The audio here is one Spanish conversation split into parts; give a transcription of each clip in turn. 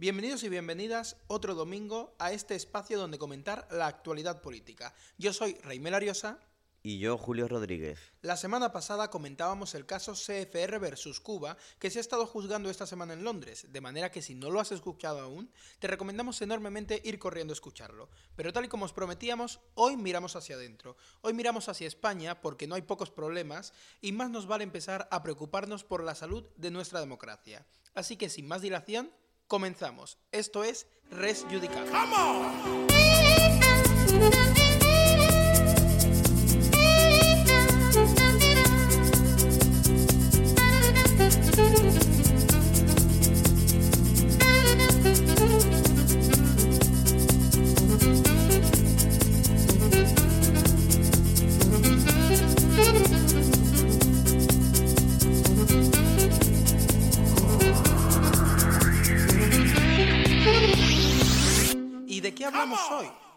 Bienvenidos y bienvenidas otro domingo a este espacio donde comentar la actualidad política. Yo soy Reymel Ariosa. Y yo, Julio Rodríguez. La semana pasada comentábamos el caso CFR versus Cuba, que se ha estado juzgando esta semana en Londres, de manera que si no lo has escuchado aún, te recomendamos enormemente ir corriendo a escucharlo. Pero tal y como os prometíamos, hoy miramos hacia adentro. Hoy miramos hacia España porque no hay pocos problemas y más nos vale empezar a preocuparnos por la salud de nuestra democracia. Así que sin más dilación, Comenzamos. Esto es Res Judicata.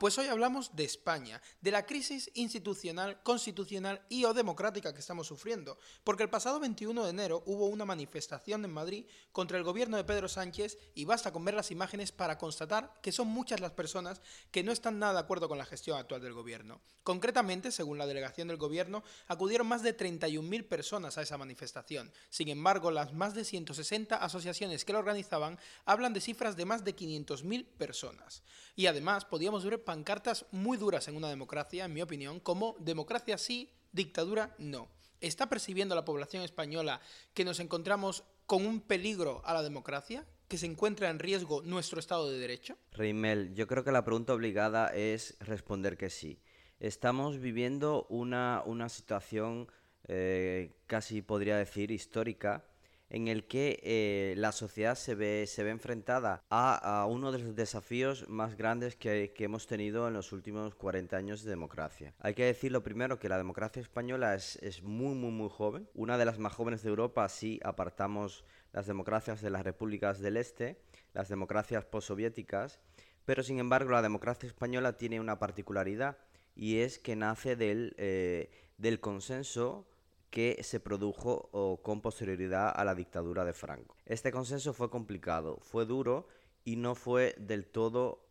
Pues hoy hablamos de España, de la crisis institucional, constitucional y o democrática que estamos sufriendo, porque el pasado 21 de enero hubo una manifestación en Madrid contra el gobierno de Pedro Sánchez y basta con ver las imágenes para constatar que son muchas las personas que no están nada de acuerdo con la gestión actual del gobierno. Concretamente, según la delegación del gobierno, acudieron más de 31.000 personas a esa manifestación. Sin embargo, las más de 160 asociaciones que la organizaban hablan de cifras de más de 500.000 personas. Y además podíamos ver pancartas muy duras en una democracia, en mi opinión, como democracia sí, dictadura no. ¿Está percibiendo la población española que nos encontramos con un peligro a la democracia? ¿Que se encuentra en riesgo nuestro Estado de Derecho? Reimel, yo creo que la pregunta obligada es responder que sí. Estamos viviendo una, situación eh, casi podría decir histórica en el que eh, la sociedad se ve, se ve enfrentada a, uno de los desafíos más grandes que, hemos tenido en los últimos 40 años de democracia. Hay que decir lo primero que la democracia española es, es muy, muy, muy joven, una de las más jóvenes de Europa si apartamos las democracias de las repúblicas del este, las democracias postsoviéticas, pero sin embargo la democracia española tiene una particularidad y es que nace del, eh, del consenso que se produjo con posterioridad a la dictadura de Franco. Este consenso fue complicado, fue duro y no fue del todo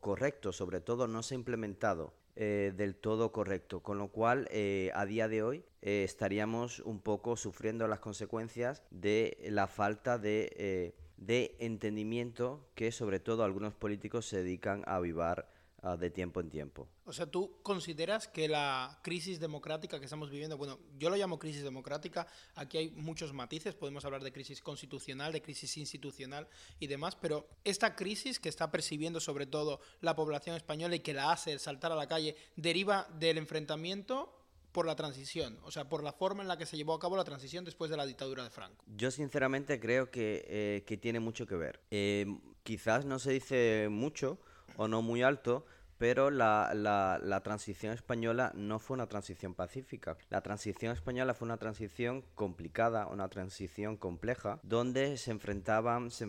correcto, sobre todo no se ha implementado eh, del todo correcto, con lo cual eh, a día de hoy eh, estaríamos un poco sufriendo las consecuencias de la falta de, de entendimiento que sobre todo algunos políticos se dedican a avivar Ah, de tiempo en tiempo. O sea, ¿tú consideras que la crisis democrática que estamos viviendo, bueno, yo lo llamo crisis democrática, aquí hay muchos matices, podemos hablar de crisis constitucional, de crisis institucional y demás, pero esta crisis que está percibiendo sobre todo la población española y que la hace saltar a la calle, deriva del enfrentamiento por la transición, o sea, por la forma en la que se llevó a cabo la transición después de la dictadura de Franco. Yo sinceramente creo que, eh, que tiene mucho que ver. Eh, quizás no se dice mucho, o no muy alto, pero la, la, transición española no fue una transición pacífica. La transición española fue una transición complicada, una transición compleja, donde se enfrentaban, se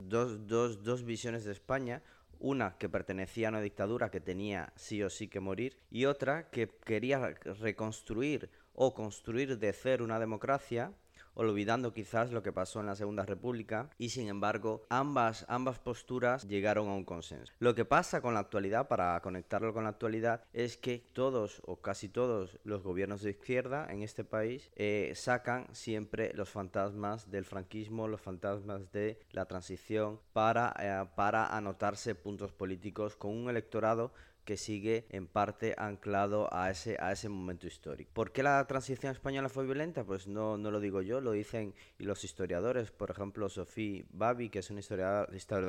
dos, dos, dos visiones de España, una que pertenecía a una dictadura que tenía sí o sí que morir y otra que quería reconstruir o construir de cero una democracia olvidando quizás lo que pasó en la Segunda República y sin embargo ambas, ambas posturas llegaron a un consenso. Lo que pasa con la actualidad, para conectarlo con la actualidad, es que todos o casi todos los gobiernos de izquierda en este país eh, sacan siempre los fantasmas del franquismo, los fantasmas de la transición para, eh, para anotarse puntos políticos con un electorado que sigue en parte anclado a ese, a ese momento histórico. ¿Por qué la transición española fue violenta? Pues no, no lo digo yo, lo dicen los historiadores. Por ejemplo, Sophie Babi, que es una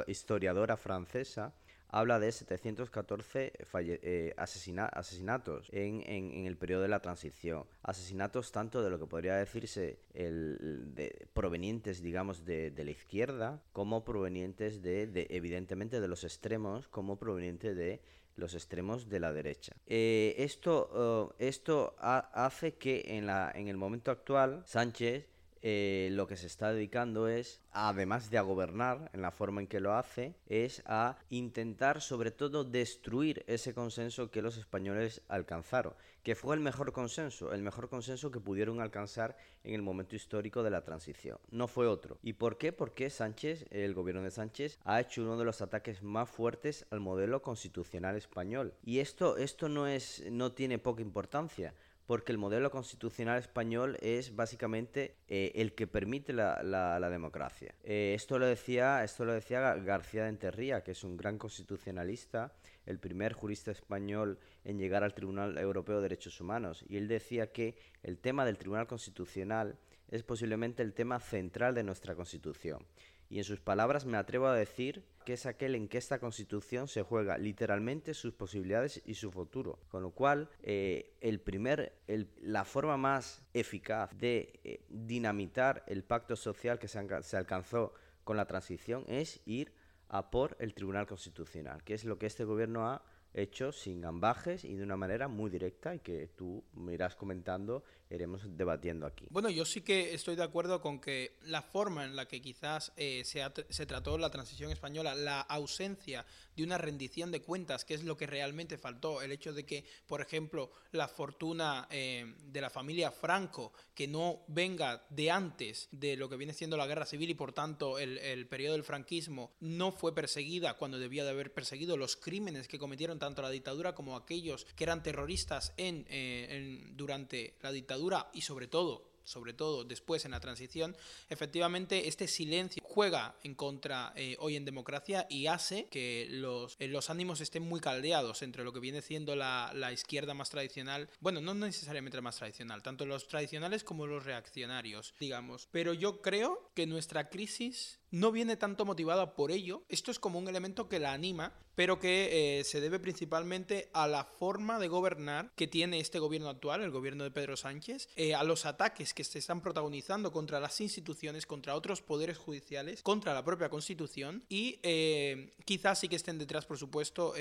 historiadora, francesa, habla de 714 eh, asesinatos en, el periodo de la transición. Asesinatos tanto de lo que podría decirse el, provenientes, digamos, de, la izquierda, como provenientes de, de, evidentemente, de los extremos, como provenientes de los extremos de la derecha. Eh, esto esto hace que en, la, en el momento actual Sánchez eh, lo que se está dedicando es, además de a gobernar en la forma en que lo hace, es a intentar sobre todo destruir ese consenso que los españoles alcanzaron, que fue el mejor consenso, el mejor consenso que pudieron alcanzar en el momento histórico de la transición. No fue otro. ¿Y por qué? Porque Sánchez, el gobierno de Sánchez, ha hecho uno de los ataques más fuertes al modelo constitucional español. Y esto, esto no, es, no tiene poca importancia porque el modelo constitucional español es básicamente eh, el que permite la, democracia. Eh, esto, lo decía, esto lo decía García de Enterría, que es un gran constitucionalista, el primer jurista español en llegar al Tribunal Europeo de Derechos Humanos, y él decía que el tema del Tribunal Constitucional es posiblemente el tema central de nuestra Constitución. Y en sus palabras me atrevo a decir que es aquel en que esta constitución se juega literalmente sus posibilidades y su futuro. Con lo cual, eh, el primer, la forma más eficaz de eh, dinamitar el pacto social que se, se alcanzó con la transición es ir a por el Tribunal Constitucional, que es lo que este gobierno ha hecho sin gambajes y de una manera muy directa y que tú me irás comentando iremos debatiendo aquí. Bueno, yo sí que estoy de acuerdo con que la forma en la que quizás eh, se, se, trató la transición española, la ausencia de una rendición de cuentas, que es lo que realmente faltó, el hecho de que, por ejemplo, la fortuna eh, de la familia Franco, que no venga de antes de lo que viene siendo la guerra civil y por tanto el, el periodo del franquismo, no fue perseguida cuando debía de haber perseguido los crímenes que cometieron tanto la dictadura como aquellos que eran terroristas en, eh, en durante la dictadura y sobre todo sobre todo después en la transición, efectivamente este silencio juega en contra eh, hoy en democracia y hace que los, eh, los ánimos estén muy caldeados entre lo que viene siendo la, la, izquierda más tradicional, bueno, no necesariamente la más tradicional, tanto los tradicionales como los reaccionarios, digamos. Pero yo creo que nuestra crisis no viene tanto motivada por ello, esto es como un elemento que la anima, pero que eh, se debe principalmente a la forma de gobernar que tiene este gobierno actual, el gobierno de Pedro Sánchez, eh, a los ataques que se están protagonizando contra las instituciones, contra otros poderes judiciales, contra la propia Constitución y eh, quizás sí que estén detrás, por supuesto,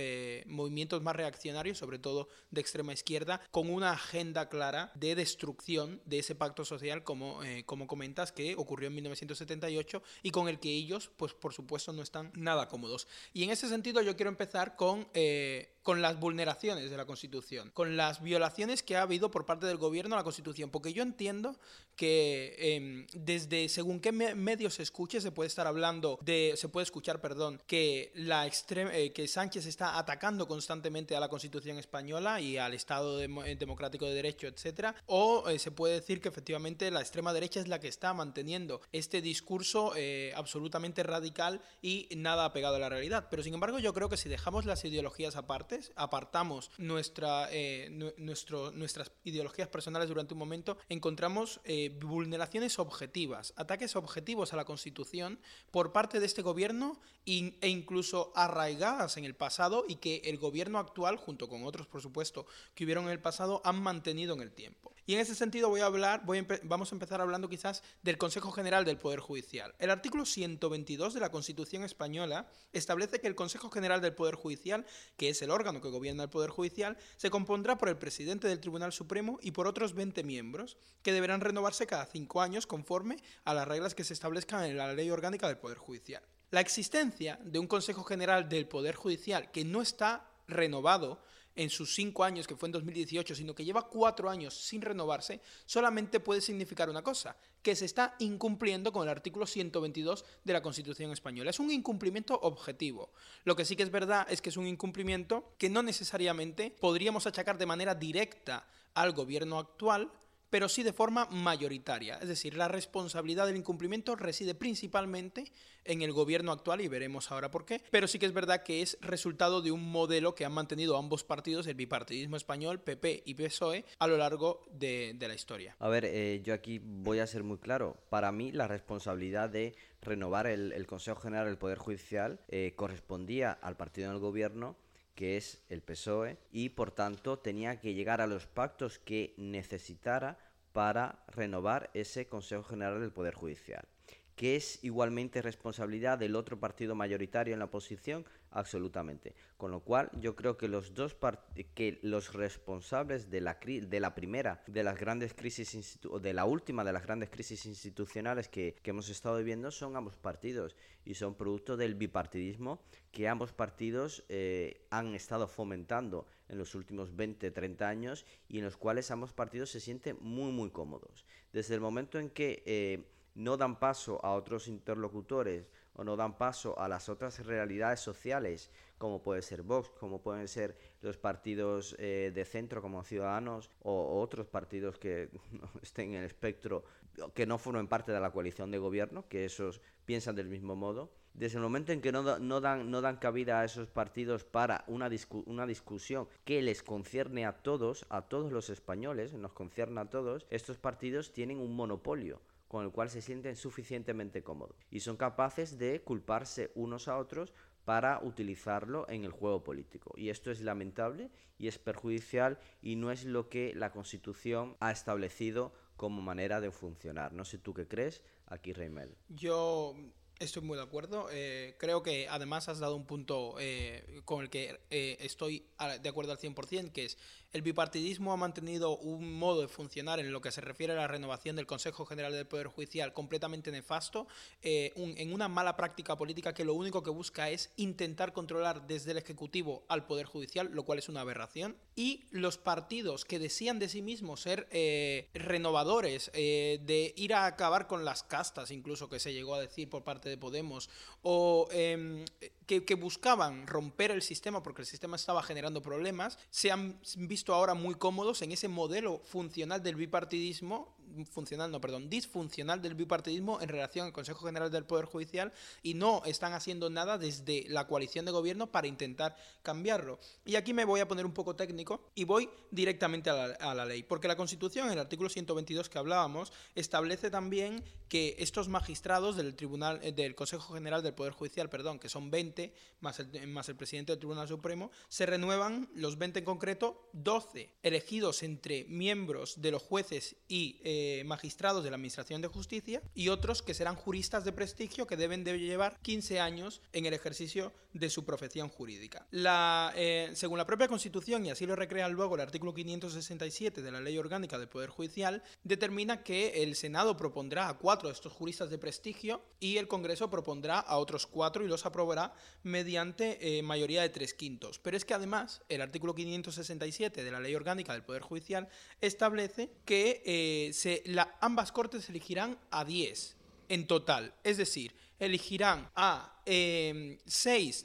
movimientos más reaccionarios, sobre todo de extrema izquierda, con una agenda clara de destrucción de ese pacto social, como, como comentas, que ocurrió en 1978 y con el que ellos, pues por supuesto, no están nada cómodos. Y en ese sentido yo quiero empezar con, eh, con las vulneraciones de la Constitución, con las violaciones que ha habido por parte del gobierno a la Constitución, porque yo entiendo que em, desde según qué medios se escuche se puede estar hablando de, se puede escuchar, perdón, que la eh, que Sánchez está atacando constantemente a la Constitución española y al Estado eh, democrático de derecho, etcétera, o se puede decir que efectivamente la extrema derecha es la que está manteniendo este discurso absolutamente radical y nada apegado a la realidad. Pero sin embargo yo creo que si dejamos las ideologías aparte, apartamos nuestra, eh, nuestro, nuestras ideologías personales durante un momento, encontramos eh, vulneraciones objetivas, ataques objetivos a la Constitución por parte de este gobierno e incluso arraigadas en el pasado y que el gobierno actual, junto con otros, por supuesto, que hubieron en el pasado, han mantenido en el tiempo. Y en ese sentido voy a hablar, voy vamos a empezar hablando quizás del Consejo General del Poder Judicial. El artículo 122 de la Constitución española establece que el Consejo General del Poder Judicial, que es el órgano que gobierna el Poder Judicial, se compondrá por el presidente del Tribunal Supremo y por otros 20 miembros, que deberán renovarse cada cinco años conforme a las reglas que se establezcan en la Ley Orgánica del Poder Judicial. La existencia de un Consejo General del Poder Judicial que no está renovado en sus cinco años, que fue en 2018, sino que lleva cuatro años sin renovarse, solamente puede significar una cosa, que se está incumpliendo con el artículo 122 de la Constitución española. Es un incumplimiento objetivo. Lo que sí que es verdad es que es un incumplimiento que no necesariamente podríamos achacar de manera directa al gobierno actual, pero sí de forma mayoritaria. Es decir, la responsabilidad del incumplimiento reside principalmente en el gobierno actual y veremos ahora por qué, pero sí que es verdad que es resultado de un modelo que han mantenido ambos partidos, el bipartidismo español, PP y PSOE, a lo largo de, la historia. A ver, eh, yo aquí voy a ser muy claro. Para mí la responsabilidad de renovar el, Consejo General del Poder Judicial eh, correspondía al partido del gobierno que es el PSOE, y por tanto tenía que llegar a los pactos que necesitara para renovar ese Consejo General del Poder Judicial. que es igualmente responsabilidad del otro partido mayoritario en la oposición, absolutamente. Con lo cual, yo creo que los dos que los responsables de la de la primera de las grandes crisis de la última de las grandes crisis institucionales que, que hemos estado viviendo son ambos partidos y son producto del bipartidismo que ambos partidos eh, han estado fomentando en los últimos 20, 30 años y en los cuales ambos partidos se sienten muy, muy cómodos. Desde el momento en que eh, no dan paso a otros interlocutores o no dan paso a las otras realidades sociales, como puede ser Vox, como pueden ser los partidos eh, de centro como Ciudadanos o, otros partidos que estén en el espectro, que no formen parte de la coalición de gobierno, que esos piensan del mismo modo. Desde el momento en que no, no, dan, no dan cabida a esos partidos para una, una discusión que les concierne a todos, a todos los españoles, nos concierne a todos, estos partidos tienen un monopolio con el cual se sienten suficientemente cómodos y son capaces de culparse unos a otros para utilizarlo en el juego político. Y esto es lamentable y es perjudicial y no es lo que la Constitución ha establecido como manera de funcionar. No sé tú qué crees, aquí Reimel. Yo Estoy muy de acuerdo. Eh, creo que además has dado un punto eh, con el que eh, estoy de acuerdo al 100%, que es el bipartidismo ha mantenido un modo de funcionar en lo que se refiere a la renovación del Consejo General del Poder Judicial completamente nefasto, en una mala práctica política que lo único que busca es intentar controlar desde el Ejecutivo al Poder Judicial, lo cual es una aberración. Y los partidos que decían de sí mismos ser renovadores, de ir a acabar con las castas, incluso que se llegó a decir por parte de Podemos, o em, que, buscaban romper el sistema porque el sistema estaba generando problemas, se han visto ahora muy cómodos en ese modelo funcional del bipartidismo funcional, no, perdón, disfuncional del bipartidismo en relación al Consejo General del Poder Judicial y no están haciendo nada desde la coalición de gobierno para intentar cambiarlo. Y aquí me voy a poner un poco técnico y voy directamente a la, ley, porque la Constitución, en el artículo 122 que hablábamos, establece también que estos magistrados del Tribunal eh, del Consejo General del Poder Judicial, perdón, que son 20 más el, presidente del Tribunal Supremo, se renuevan los 20 en concreto, 12 elegidos entre miembros de los jueces y eh, magistrados de la Administración de Justicia y otros que serán juristas de prestigio que deben de llevar 15 años en el ejercicio de su profesión jurídica. Eh, según la propia Constitución, y así lo recrea luego el artículo 567 de la Ley Orgánica del Poder Judicial, determina que el Senado propondrá a cuatro de estos juristas de prestigio y el Congreso propondrá a otros cuatro y los aprobará mediante eh, mayoría de tres quintos. Pero es que además el artículo 567 de la Ley Orgánica del Poder Judicial establece que se ambas cortes elegirán a 10 en total. Es decir, elegirán a 6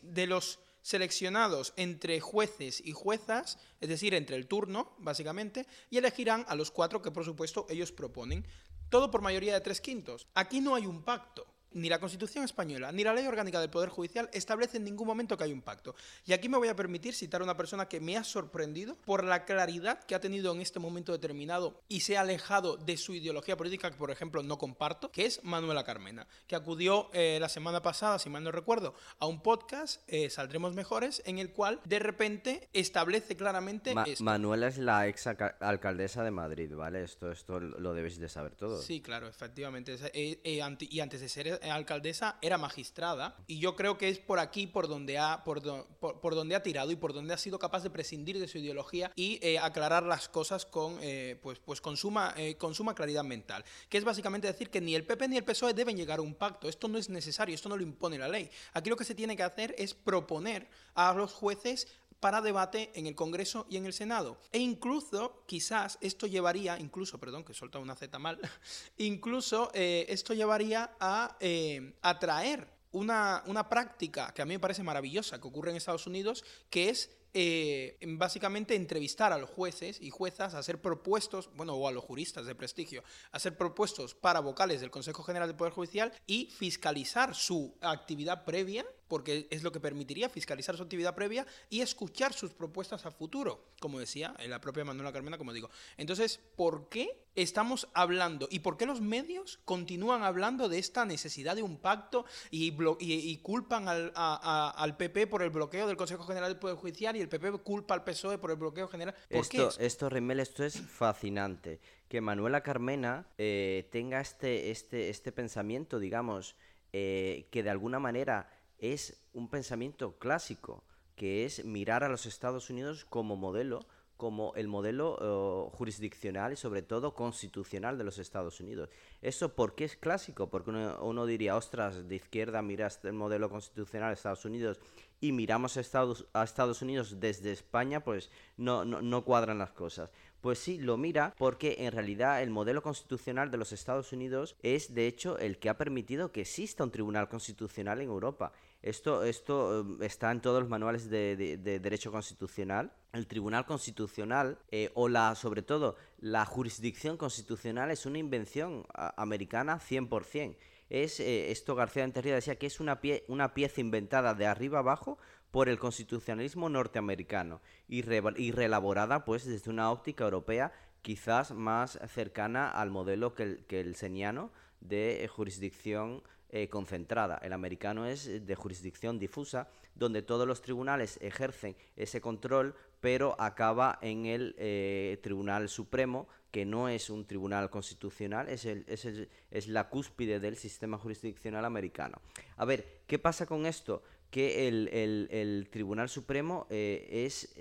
em, de los seleccionados entre jueces y juezas, es decir, entre el turno, básicamente, y elegirán a los cuatro que, por supuesto, ellos proponen. Todo por mayoría de tres quintos. Aquí no hay un pacto ni la Constitución española ni la Ley Orgánica del Poder Judicial establecen en ningún momento que hay un pacto. Y aquí me voy a permitir citar a una persona que me ha sorprendido por la claridad que ha tenido en este momento determinado y se ha alejado de su ideología política, que por ejemplo no comparto, que es Manuela Carmena, que acudió eh, la semana pasada, si mal no recuerdo, a un podcast, eh, Saldremos Mejores, en el cual de repente establece claramente... Manuela es la ex alcaldesa de Madrid, ¿vale? Esto, esto lo debéis de saber todo. Sí, claro, efectivamente. Eh, y antes de ser alcaldesa era magistrada y yo creo que es por aquí por donde ha, por, por, donde ha tirado y por donde ha sido capaz de prescindir de su ideología y eh, aclarar las cosas con, eh, pues, pues con, suma, eh, con suma claridad mental. Que es básicamente decir que ni el PP ni el PSOE deben llegar a un pacto. Esto no es necesario, esto no lo impone la ley. Aquí lo que se tiene que hacer es proponer a los jueces para debate en el Congreso y en el Senado. E incluso, quizás, esto llevaría, incluso, perdón, que he una Z mal, incluso eh, esto llevaría a eh, atraer una, una práctica que a mí me parece maravillosa que ocurre en Estados Unidos, que es eh, básicamente entrevistar a los jueces y juezas a ser propuestos, bueno, o a los juristas de prestigio, a ser propuestos para vocales del Consejo General del Poder Judicial y fiscalizar su actividad previa porque es lo que permitiría fiscalizar su actividad previa y escuchar sus propuestas a futuro, como decía la propia Manuela Carmena, como digo. Entonces, ¿por qué estamos hablando y por qué los medios continúan hablando de esta necesidad de un pacto y, y, culpan al, al, PP por el bloqueo del Consejo General del Poder Judicial y el PP culpa al PSOE por el bloqueo general? ¿Por esto, qué esto, Remel, esto es fascinante. Que Manuela Carmena eh, tenga este, este, este pensamiento, digamos, eh, que de alguna manera es un pensamiento clásico, que es mirar a los Estados Unidos como modelo, como el modelo eh, jurisdiccional y sobre todo constitucional de los Estados Unidos. ¿Eso por qué es clásico? Porque uno, diría, ostras, de izquierda miras el modelo constitucional de Estados Unidos y miramos a Estados, a Estados Unidos desde España, pues no, no, no cuadran las cosas. Pues sí, lo mira porque en realidad el modelo constitucional de los Estados Unidos es de hecho el que ha permitido que exista un tribunal constitucional en Europa. Esto, esto em, está en todos los manuales de, derecho constitucional. El Tribunal Constitucional, eh, o la, sobre todo, la jurisdicción constitucional es una invención americana 100%. Es, eh, esto García Enterrida decía que es una, pie, una pieza inventada de arriba abajo por el constitucionalismo norteamericano y, reelaborada pues desde una óptica europea quizás más cercana al modelo que el, que seniano de jurisdicción eh, concentrada. El americano es de jurisdicción difusa, donde todos los tribunales ejercen ese control, pero acaba en el eh, Tribunal Supremo, que no es un tribunal constitucional, es, el, es, la cúspide del sistema jurisdiccional americano. A ver, ¿qué pasa con esto? Que el, el, Tribunal Supremo eh, es,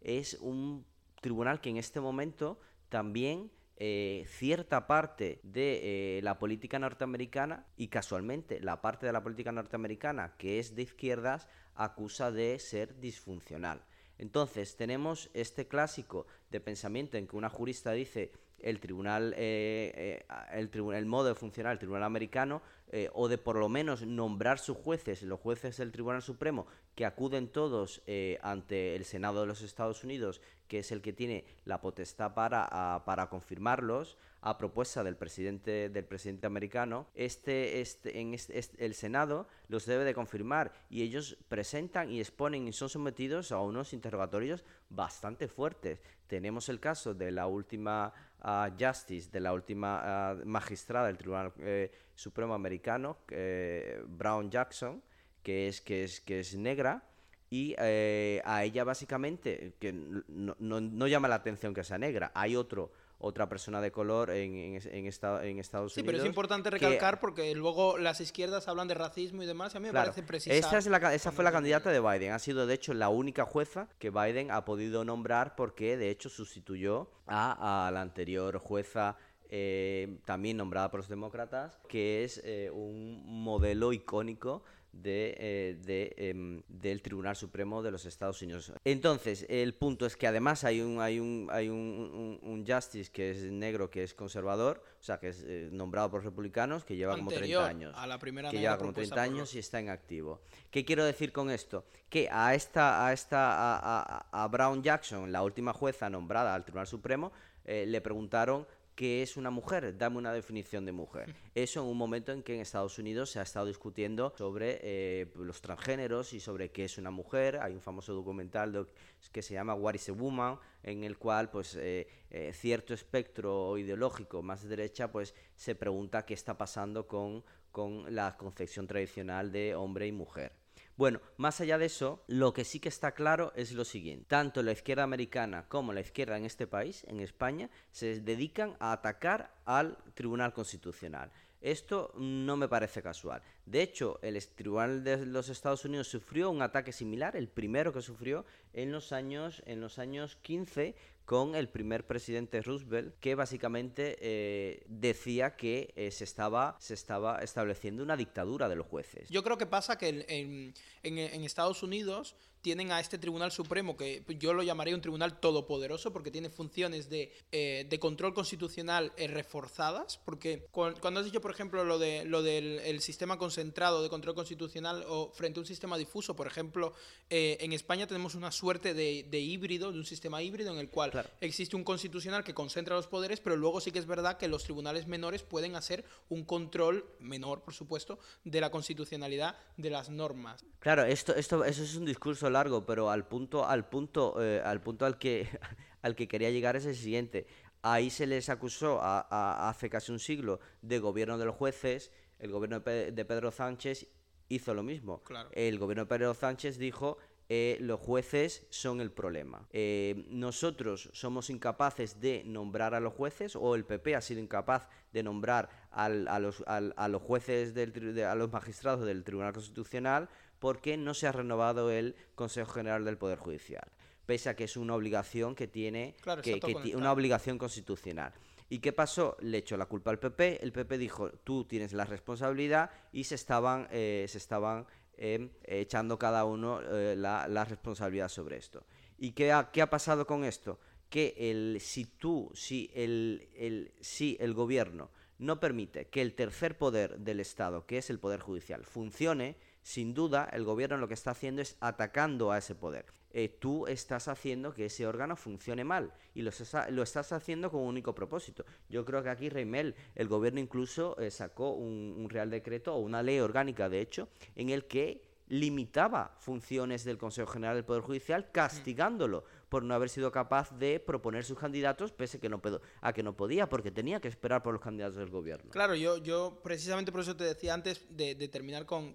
es un tribunal que en este momento también eh, cierta parte de eh, la política norteamericana y casualmente la parte de la política norteamericana que es de izquierdas acusa de ser disfuncional. Entonces tenemos este clásico de pensamiento en que una jurista dice el tribunal, eh, el, tribunal el modo de funcionar el tribunal americano o de por lo menos nombrar sus jueces, los jueces del Tribunal Supremo, que acuden todos ante el Senado de los Estados Unidos que es el que tiene la potestad para, para confirmarlos, a propuesta del presidente, del presidente americano, este, este, en este, el Senado los debe de confirmar y ellos presentan y exponen y son sometidos a unos interrogatorios bastante fuertes. Tenemos el caso de la última uh, Justice, de la última magistrada del Tribunal eh, Supremo Americano, eh, Brown Jackson, que es, que es, que es negra, y eh, a ella básicamente, que no, no, llama la atención que sea negra, hay otro otra persona de color en, en, en, Estados Unidos. Sí, pero es importante recalcar porque luego las izquierdas hablan de racismo y demás, y a mí me parece precisar... Esa, es la, esa fue la candidata de Biden, ha sido de hecho la única jueza que Biden ha podido nombrar porque de hecho sustituyó a, a la anterior jueza eh, también nombrada por los demócratas, que es eh, un modelo icónico de, eh, em, del Tribunal Supremo de los Estados Unidos. Entonces, el punto es que además hay un, hay un, hay un, un, justice que es negro, que es conservador, o sea, que es eh, nombrado por republicanos, que lleva como 30 años. A la primera que lleva como 30 años y está en activo. ¿Qué quiero decir con esto? Que a esta, a esta, a, a, Brown Jackson, la última jueza nombrada al Tribunal Supremo, eh, le preguntaron ¿Qué es una mujer? Dame una definición de mujer. Eso en un momento en que en Estados Unidos se ha estado discutiendo sobre eh, los transgéneros y sobre qué es una mujer. Hay un famoso documental que se llama What is a Woman, en el cual pues eh, eh, cierto espectro ideológico más de derecha pues se pregunta qué está pasando con, con la concepción tradicional de hombre y mujer. Bueno, más allá de eso, lo que sí que está claro es lo siguiente. Tanto la izquierda americana como la izquierda en este país, en España, se dedican a atacar al Tribunal Constitucional. Esto no me parece casual. De hecho, el Tribunal de los Estados Unidos sufrió un ataque similar, el primero que sufrió en los años, en los años 15 con el primer presidente Roosevelt, que básicamente eh, decía que eh, se, estaba, se estaba estableciendo una dictadura de los jueces. Yo creo que pasa que en, en Estados Unidos tienen a este Tribunal Supremo, que yo lo llamaría un tribunal todopoderoso, porque tiene funciones de, eh, de control constitucional eh, reforzadas, porque cuando has dicho, por ejemplo, lo, de, lo del sistema concentrado de control constitucional o frente a un sistema difuso, por ejemplo, eh, en España tenemos una suerte de, de, híbrido, de un sistema híbrido en el cual existe un constitucional que concentra los poderes, pero luego sí que es verdad que los tribunales menores pueden hacer un control menor, por supuesto, de la constitucionalidad de las normas. Claro, esto, esto, eso es un discurso largo, pero al punto, al punto, eh, al punto al que, al que quería llegar es el siguiente. Ahí se les acusó a, hace casi un siglo de gobierno de los jueces, el gobierno de Pedro Sánchez hizo lo mismo. El gobierno de Pedro Sánchez dijo eh, los jueces son el problema. Eh, nosotros somos incapaces de nombrar a los jueces, o el PP ha sido incapaz de nombrar a, los, a, los, jueces, del, a los magistrados del Tribunal Constitucional, porque no se ha renovado el Consejo General del Poder Judicial, pese a que es una obligación que tiene, una obligación constitucional. ¿Y qué pasó? Le echó la culpa al PP, el PP dijo, tú tienes la responsabilidad y se estaban, eh, se estaban em, echando cada uno eh, la, responsabilidad sobre esto. ¿Y qué ha, qué ha pasado con esto? Que el, si tú, si el, el, si el gobierno no permite que el tercer poder del Estado, que es el Poder Judicial, funcione, sin duda el gobierno lo que está haciendo es atacando a ese poder. Eh, tú estás haciendo que ese órgano funcione mal y lo, estás haciendo con un único propósito. Yo creo que aquí Reimel, el gobierno incluso eh, sacó un, real decreto o una ley orgánica, de hecho, en el que limitaba funciones del Consejo General del Poder Judicial castigándolo por no haber sido capaz de proponer sus candidatos pese que no a que no podía porque tenía que esperar por los candidatos del gobierno. Claro, yo, yo precisamente por eso te decía antes de, terminar con,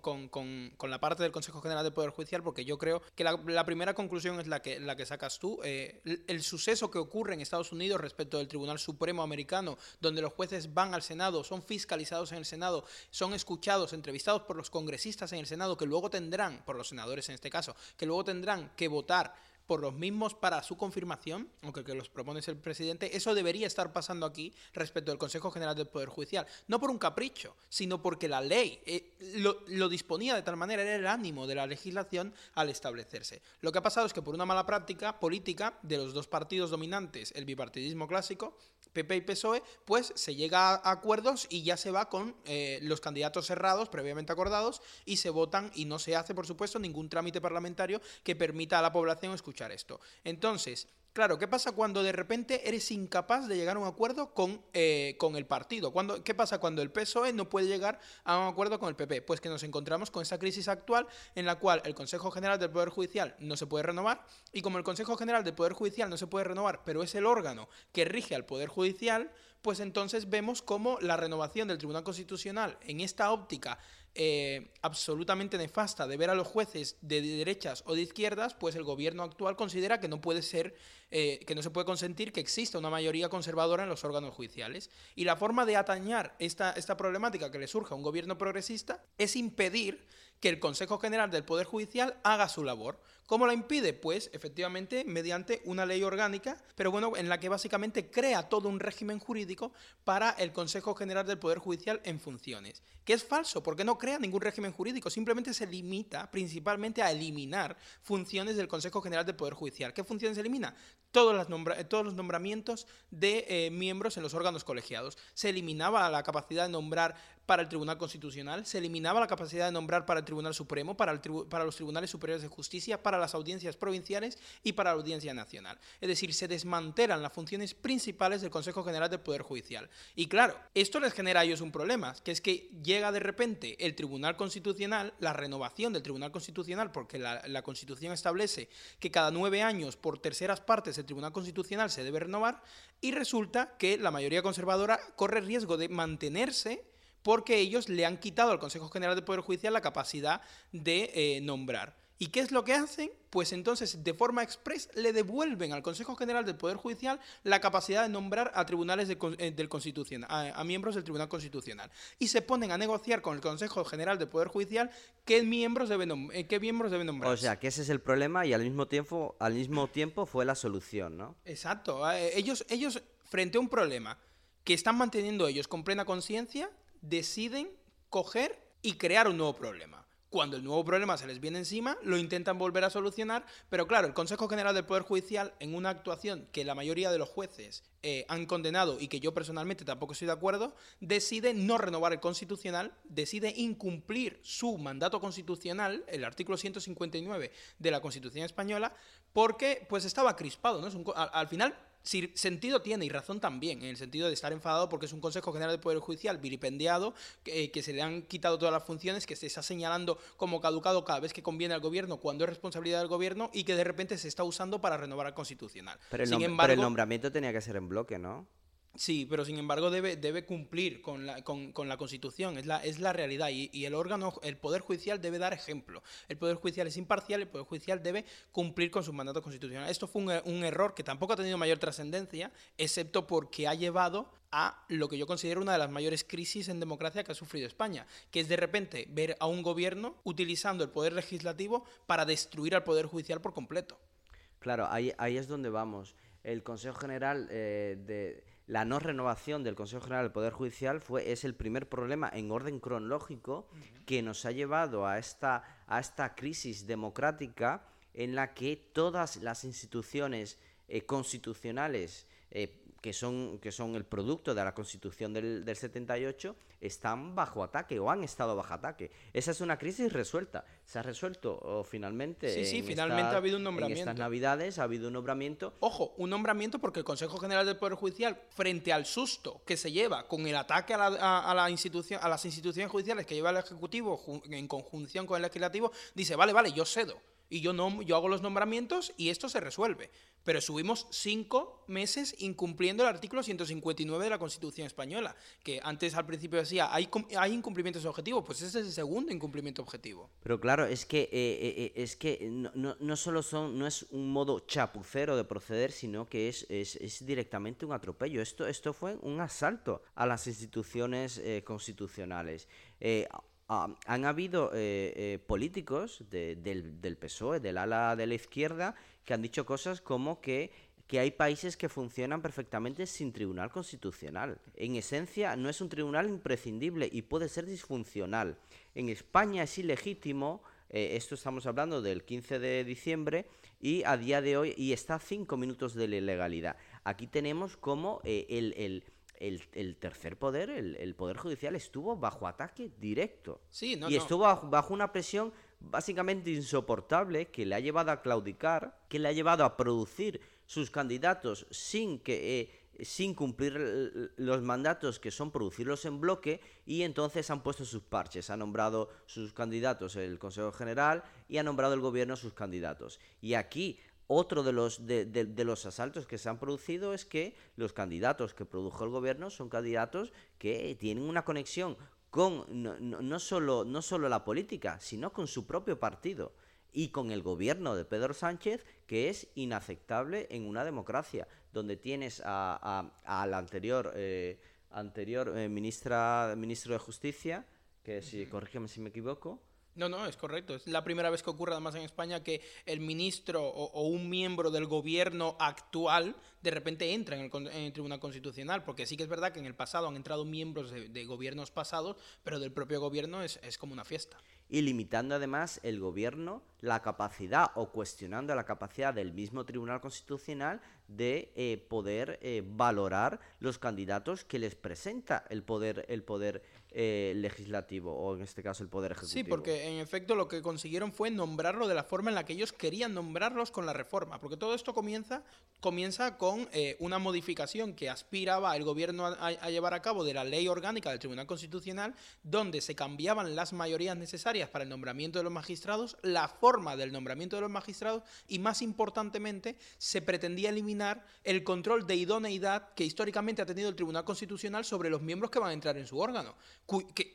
la parte del Consejo General del Poder Judicial porque yo creo que la, primera conclusión es la que, la que sacas tú. Eh, el, suceso que ocurre en Estados Unidos respecto del Tribunal Supremo americano donde los jueces van al Senado, son fiscalizados en el Senado, son escuchados, entrevistados por los congresistas en el Senado que luego tendrán, por los senadores en este caso, que luego tendrán que votar por los mismos para su confirmación, aunque que los propone el presidente, eso debería estar pasando aquí respecto al Consejo General del Poder Judicial. No por un capricho, sino porque la ley eh, lo, disponía de tal manera, era el ánimo de la legislación al establecerse. Lo que ha pasado es que por una mala práctica política de los dos partidos dominantes, el bipartidismo clásico, PP y PSOE, pues se llega a acuerdos y ya se va con eh, los candidatos cerrados, previamente acordados, y se votan y no se hace, por supuesto, ningún trámite parlamentario que permita a la población escuchar esto. Entonces, Claro, ¿qué pasa cuando de repente eres incapaz de llegar a un acuerdo con, eh, con el partido? Cuando, ¿Qué pasa cuando el PSOE no puede llegar a un acuerdo con el PP? Pues que nos encontramos con esa crisis actual en la cual el Consejo General del Poder Judicial no se puede renovar y como el Consejo General del Poder Judicial no se puede renovar, pero es el órgano que rige al Poder Judicial, pues entonces vemos cómo la renovación del Tribunal Constitucional en esta óptica eh, absolutamente nefasta de ver a los jueces de derechas o de izquierdas, pues el gobierno actual considera que no puede ser, eh, que no se puede consentir que exista una mayoría conservadora en los órganos judiciales. Y la forma de atañar esta, esta problemática que le surja a un gobierno progresista es impedir que el Consejo General del Poder Judicial haga su labor. ¿Cómo la impide? Pues efectivamente mediante una ley orgánica, pero bueno, en la que básicamente crea todo un régimen jurídico para el Consejo General del Poder Judicial en funciones. Que es falso, porque no crea ningún régimen jurídico, simplemente se limita principalmente a eliminar funciones del Consejo General del Poder Judicial. ¿Qué funciones elimina? Todos, todos los nombramientos de eh, miembros en los órganos colegiados. Se eliminaba la capacidad de nombrar para el Tribunal Constitucional, se eliminaba la capacidad de nombrar para el Tribunal Supremo, para, para los Tribunales Superiores de Justicia, para las audiencias provinciales y para la Audiencia Nacional. Es decir, se desmantelan las funciones principales del Consejo General del Poder Judicial. Y claro, esto les genera a ellos un problema, que es que llega de repente el Tribunal Constitucional, la renovación del Tribunal Constitucional, porque la, Constitución establece que cada nueve años por terceras partes el Tribunal Constitucional se debe renovar, y resulta que la mayoría conservadora corre riesgo de mantenerse porque ellos le han quitado al Consejo General del Poder Judicial la capacidad de eh, nombrar. ¿Y qué es lo que hacen? Pues entonces, de forma express, le devuelven al Consejo General del Poder Judicial la capacidad de nombrar a tribunales eh, del Constitucional, a, miembros del Tribunal Constitucional. Y se ponen a negociar con el Consejo General del Poder Judicial qué miembros deben, eh, qué miembros deben nombrar. O sea, que ese es el problema y al mismo tiempo, al mismo tiempo fue la solución, ¿no? Exacto. Ellos, ellos, frente a un problema que están manteniendo ellos con plena conciencia, deciden coger y crear un nuevo problema. Cuando el nuevo problema se les viene encima, lo intentan volver a solucionar, pero claro, el Consejo General del Poder Judicial, en una actuación que la mayoría de los jueces eh, han condenado y que yo personalmente tampoco estoy de acuerdo, decide no renovar el Constitucional, decide incumplir su mandato constitucional, el artículo 159 de la Constitución española, porque pues estaba crispado, ¿no? al final sentido tiene y razón también, en el sentido de estar enfadado porque es un Consejo General del Poder Judicial vilipendiado, que, que, se le han quitado todas las funciones, que se está señalando como caducado cada vez que conviene al gobierno, cuando es responsabilidad del gobierno, y que de repente se está usando para renovar al Constitucional. Pero el, nombramiento tenía que ser en bloque, ¿no? Sí, pero sin embargo debe, cumplir con la, con, la Constitución, es la, es la realidad. Y, el órgano, el Poder Judicial debe dar ejemplo. El Poder Judicial es imparcial, el Poder Judicial debe cumplir con sus mandatos constitucionales. Esto fue un, un error que tampoco ha tenido mayor trascendencia, excepto porque ha llevado a lo que yo considero una de las mayores crisis en democracia que ha sufrido España, que es de repente ver a un gobierno utilizando el Poder Legislativo para destruir al Poder Judicial por completo. Claro, ahí, ahí es donde vamos. El Consejo General eh, de la no renovación del Consejo General del Poder Judicial fue, es el primer problema en orden cronológico que nos ha llevado a esta, a esta crisis democrática en la que todas las instituciones eh, constitucionales eh, que son, que son el producto de la Constitución del, del 78, están bajo ataque o han estado bajo ataque. Esa es una crisis resuelta. Se ha resuelto finalmente. Sí, sí, finalmente ha habido un nombramiento. En estas Navidades ha habido un nombramiento. Ojo, un nombramiento porque el Consejo General del Poder Judicial, frente al susto que se lleva con el ataque a, la, a, la institución, a las instituciones judiciales que lleva el Ejecutivo en conjunción con el Legislativo, dice, vale, vale, yo cedo y yo no yo hago los nombramientos y esto se resuelve. Pero subimos cinco meses incumpliendo el artículo 159 de la Constitución española, que antes al principio decía, hay, hay incumplimientos objetivos, pues ese es el segundo incumplimiento objetivo. Pero claro, es que, eh, eh, eh, es que no, no, no, solo son, no es un modo chapucero de proceder, sino que es, es, es directamente un atropello. Esto, esto fue un asalto a las instituciones constitucionales. Han habido eh, eh, políticos del, PSOE, del ala de la izquierda, que han dicho cosas como que, que hay países que funcionan perfectamente sin tribunal constitucional. En esencia, no es un tribunal imprescindible y puede ser disfuncional. En España es ilegítimo, eh, esto estamos hablando del 15 de diciembre, y a día de hoy, y está a cinco minutos de la ilegalidad. Aquí tenemos como el el, tercer poder, el, poder judicial, estuvo bajo ataque directo. Sí, y estuvo bajo, una presión básicamente insoportable que le ha llevado a claudicar, que le ha llevado a producir sus candidatos sin que eh, sin cumplir los mandatos que son producirlos en bloque y entonces han puesto sus parches, ha nombrado sus candidatos el Consejo General y ha nombrado el gobierno sus candidatos. Y aquí otro de los, de, los asaltos que se han producido es que los candidatos que produjo el gobierno son candidatos que tienen una conexión con no, no, solo, no solo la política, sino con su propio partido y con el gobierno de Pedro Sánchez, que es inaceptable en una democracia, donde tienes a, la anterior, eh, anterior eh, ministra, ministro de Justicia, que si, corrígeme si me equivoco, no, no, es correcto. Es la primera vez que ocurre además en España que el ministro o, un miembro del gobierno actual de repente entra en el, Tribunal Constitucional, porque sí que es verdad que en el pasado han entrado miembros de, gobiernos pasados, pero del propio gobierno es, es como una fiesta. Y limitando además el gobierno la capacidad o cuestionando la capacidad del mismo Tribunal Constitucional de eh, poder eh, valorar los candidatos que les presenta el poder el poder eh, legislativo o en este caso el poder ejecutivo. Sí, porque en efecto lo que consiguieron fue nombrarlo de la forma en la que ellos querían nombrarlos con la reforma, porque todo esto comienza comienza con una modificación que aspiraba el gobierno a, llevar a cabo de la ley orgánica del Tribunal Constitucional, donde se cambiaban las mayorías necesarias para el nombramiento de los magistrados, la forma del nombramiento de los magistrados y más importantemente se pretendía eliminar el control de idoneidad que históricamente ha tenido el Tribunal Constitucional sobre los miembros que van a entrar en su órgano.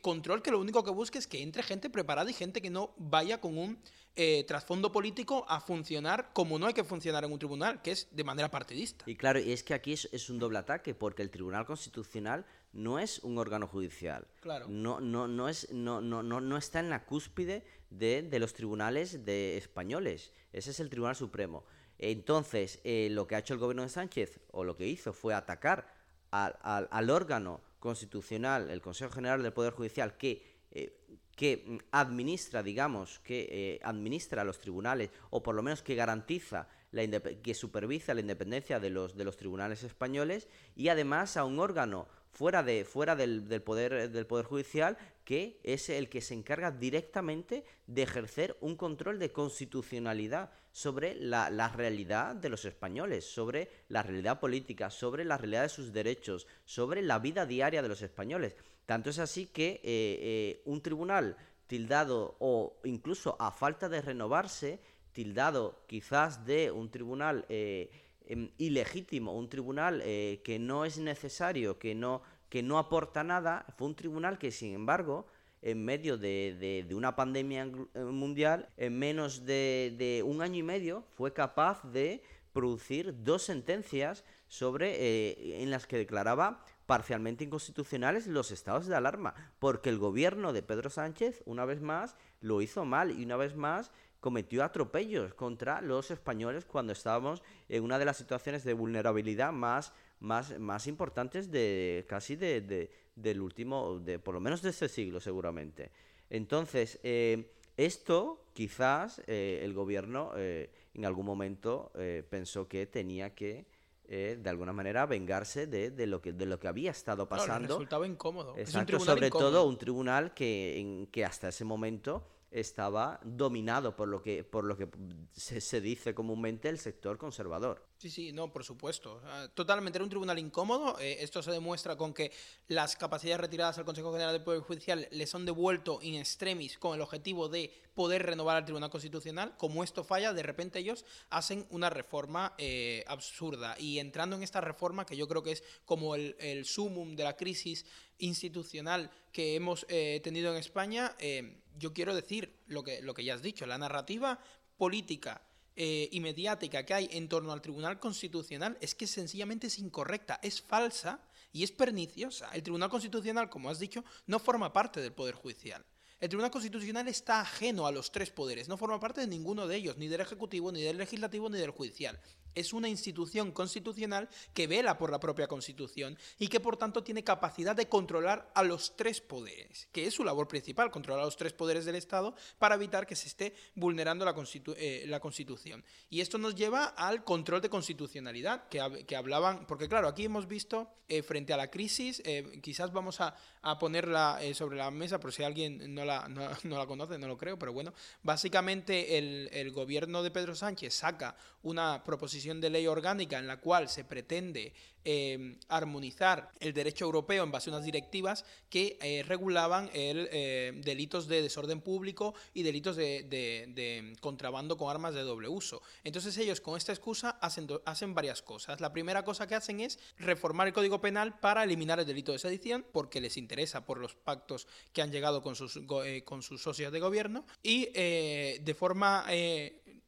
Control que lo único que busque es que entre gente preparada y gente que no vaya con un eh, trasfondo político a funcionar como no hay que funcionar en un tribunal, que es de manera partidista. Y claro, y es que aquí es, un doble ataque, porque el Tribunal Constitucional no es un órgano judicial. Claro. No, no, no, es, no, no, no, no está en la cúspide de, de los tribunales de españoles. Ese es el Tribunal Supremo. Entonces, eh, lo que ha hecho el gobierno de Sánchez, o lo que hizo, fue atacar al, órgano constitucional, el Consejo General del Poder Judicial, que, eh, que administra, digamos, que eh, administra los tribunales, o por lo menos que garantiza, la que supervisa la independencia de los, de los tribunales españoles, y además a un órgano fuera, de, fuera del, poder, del Poder Judicial, que es el que se encarga directamente de ejercer un control de constitucionalidad sobre la, realidad de los españoles, sobre la realidad política, sobre la realidad de sus derechos, sobre la vida diaria de los españoles. Tanto es así que eh, eh, un tribunal tildado o incluso a falta de renovarse, tildado quizás de un tribunal eh, em, ilegítimo, un tribunal eh, que no es necesario, que no, que no aporta nada, fue un tribunal que sin embargo en medio de, de, una pandemia eh, mundial, en menos de, de, un año y medio, fue capaz de producir dos sentencias sobre en las que declaraba parcialmente inconstitucionales los estados de alarma, porque el gobierno de Pedro Sánchez, una vez más, lo hizo mal y una vez más cometió atropellos contra los españoles cuando estábamos en una de las situaciones de vulnerabilidad más, más, más importantes de casi de, del último, de por lo menos de este siglo seguramente. Entonces, eh, esto quizás eh, el gobierno eh, en algún momento pensó que tenía que eh, de alguna manera vengarse de, de, lo que de lo que había estado pasando. resultaba incómodo. Exacto, sobre todo un tribunal que, en, que hasta ese momento estaba dominado por lo que, por lo que se, dice comúnmente el sector conservador. Sí, sí, no, por supuesto. Totalmente era un tribunal incómodo. Eh, esto se demuestra con que las capacidades retiradas al Consejo General del Poder Judicial le son devuelto in extremis con el objetivo de poder renovar al Tribunal Constitucional. Como esto falla, de repente ellos hacen una reforma eh, absurda. Y entrando en esta reforma, que yo creo que es como el, el sumum de la crisis institucional que hemos eh, tenido en España, eh, yo quiero decir lo que, lo que ya has dicho, la narrativa política eh, y mediática que hay en torno al Tribunal Constitucional es que sencillamente es incorrecta, es falsa y es perniciosa. El Tribunal Constitucional, como has dicho, no forma parte del Poder Judicial. El Tribunal Constitucional está ajeno a los tres poderes, no forma parte de ninguno de ellos, ni del Ejecutivo, ni del Legislativo, ni del Judicial es una institución constitucional que vela por la propia Constitución y que por tanto tiene capacidad de controlar a los tres poderes, que es su labor principal, controlar a los tres poderes del Estado para evitar que se esté vulnerando la, eh, Constitución. Y esto nos lleva al control de constitucionalidad que, hablaban, porque claro, aquí hemos visto eh, frente a la crisis, eh, quizás vamos a, ponerla sobre la mesa por si alguien no la, no, la conoce, no lo creo, pero bueno, básicamente el, el gobierno de Pedro Sánchez saca una proposición de ley orgánica en la cual se pretende eh, armonizar el derecho europeo en base a unas directivas que eh, regulaban el, eh, delitos de desorden público y delitos de, contrabando con armas de doble uso. Entonces ellos con esta excusa hacen, hacen varias cosas. La primera cosa que hacen es reformar el Código Penal para eliminar el delito de sedición porque les interesa por los pactos que han llegado con sus, con sus socios de gobierno y de forma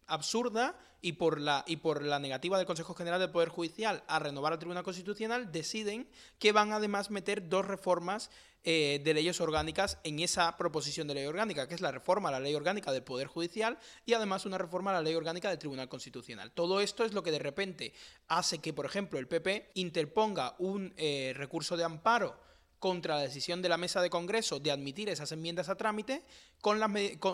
absurda y por, la, y por la negativa del Consejo General del Poder Judicial a renovar el Tribunal Constitucional, deciden que van además meter dos reformas eh, de leyes orgánicas en esa proposición de ley orgánica, que es la reforma a la ley orgánica del Poder Judicial y además una reforma a la ley orgánica del Tribunal Constitucional. Todo esto es lo que de repente hace que, por ejemplo, el PP interponga un eh, recurso de amparo contra la decisión de la mesa de Congreso de admitir esas enmiendas a trámite, con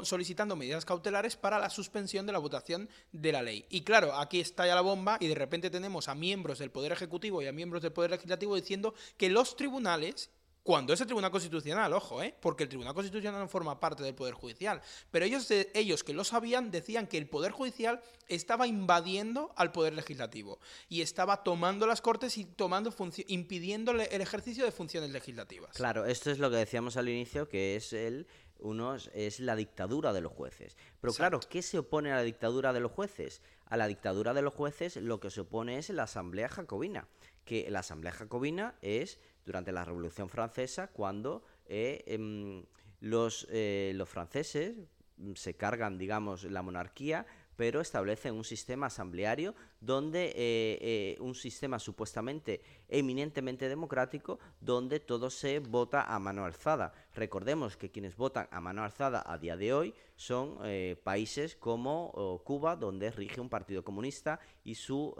solicitando medidas cautelares para la suspensión de la votación de la ley. Y claro, aquí está ya la bomba y de repente tenemos a miembros del Poder Ejecutivo y a miembros del Poder Legislativo diciendo que los tribunales cuando es el Tribunal Constitucional, ojo, ¿eh? porque el Tribunal Constitucional no forma parte del Poder Judicial. Pero ellos, ellos que lo sabían decían que el Poder Judicial estaba invadiendo al Poder Legislativo y estaba tomando las Cortes y tomando impidiendo el ejercicio de funciones legislativas. Claro, esto es lo que decíamos al inicio, que es el unos es la dictadura de los jueces. Pero claro, ¿qué se opone a la dictadura de los jueces? A la dictadura de los jueces lo que se opone es la Asamblea Jacobina, que la Asamblea Jacobina es durante la Revolución Francesa, cuando eh, em, los, eh, los franceses se cargan, digamos, la monarquía, pero establecen un sistema asambleario donde eh, un sistema supuestamente eminentemente democrático donde todo se vota a mano alzada. Recordemos que quienes votan a mano alzada a día de hoy son países como Cuba, donde rige un partido comunista y su,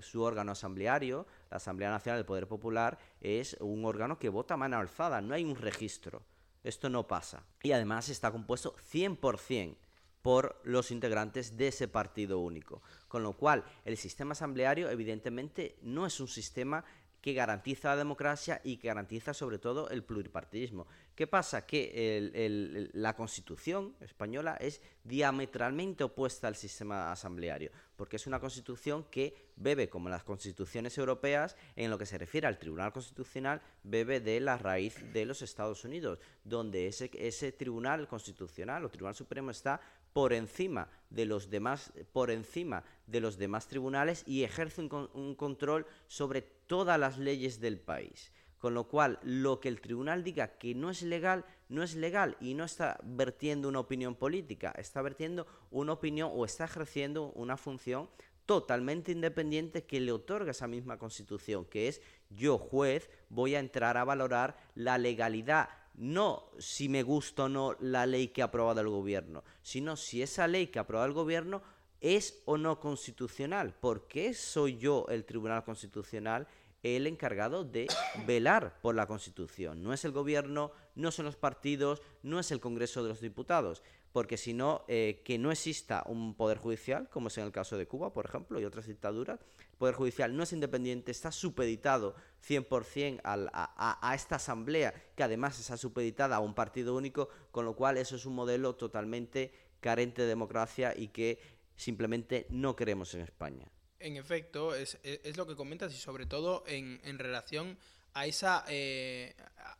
su órgano asambleario la Asamblea Nacional del Poder Popular es un órgano que vota a mano alzada, no hay un registro. Esto no pasa. Y además está compuesto 100% por los integrantes de ese partido único. Con lo cual, el sistema asambleario evidentemente no es un sistema que garantiza la democracia y que garantiza sobre todo el pluripartidismo. ¿Qué pasa? Que la constitución española es diametralmente opuesta al sistema asambleario, porque es una constitución que bebe, como las constituciones europeas, en lo que se refiere al Tribunal Constitucional, bebe de la raíz de los Estados Unidos, donde ese, ese Tribunal Constitucional o Tribunal Supremo está por encima de los demás, por encima de los demás tribunales y ejerce un, control sobre todas las leyes del país. Con lo cual, lo que el tribunal diga que no es legal, no es legal y no está vertiendo una opinión política, está vertiendo una opinión o está ejerciendo una función totalmente independiente que le otorga esa misma constitución, que es yo juez voy a entrar a valorar la legalidad no si me gusta o no la ley que ha aprobado el gobierno, sino si esa ley que ha aprobado el gobierno es o no constitucional. ¿Por qué soy yo, el Tribunal Constitucional, el encargado de velar por la Constitución? No es el gobierno, no son los partidos, no es el Congreso de los Diputados porque si no, eh, que no exista un poder judicial, como es en el caso de Cuba, por ejemplo, y otras dictaduras, poder judicial no es independiente, está supeditado 100% a, a, esta asamblea, que además está supeditada a un partido único, con lo cual eso es un modelo totalmente carente de democracia y que simplemente no queremos en España. En efecto, es, lo que comentas y sobre todo en, relación a esa, eh,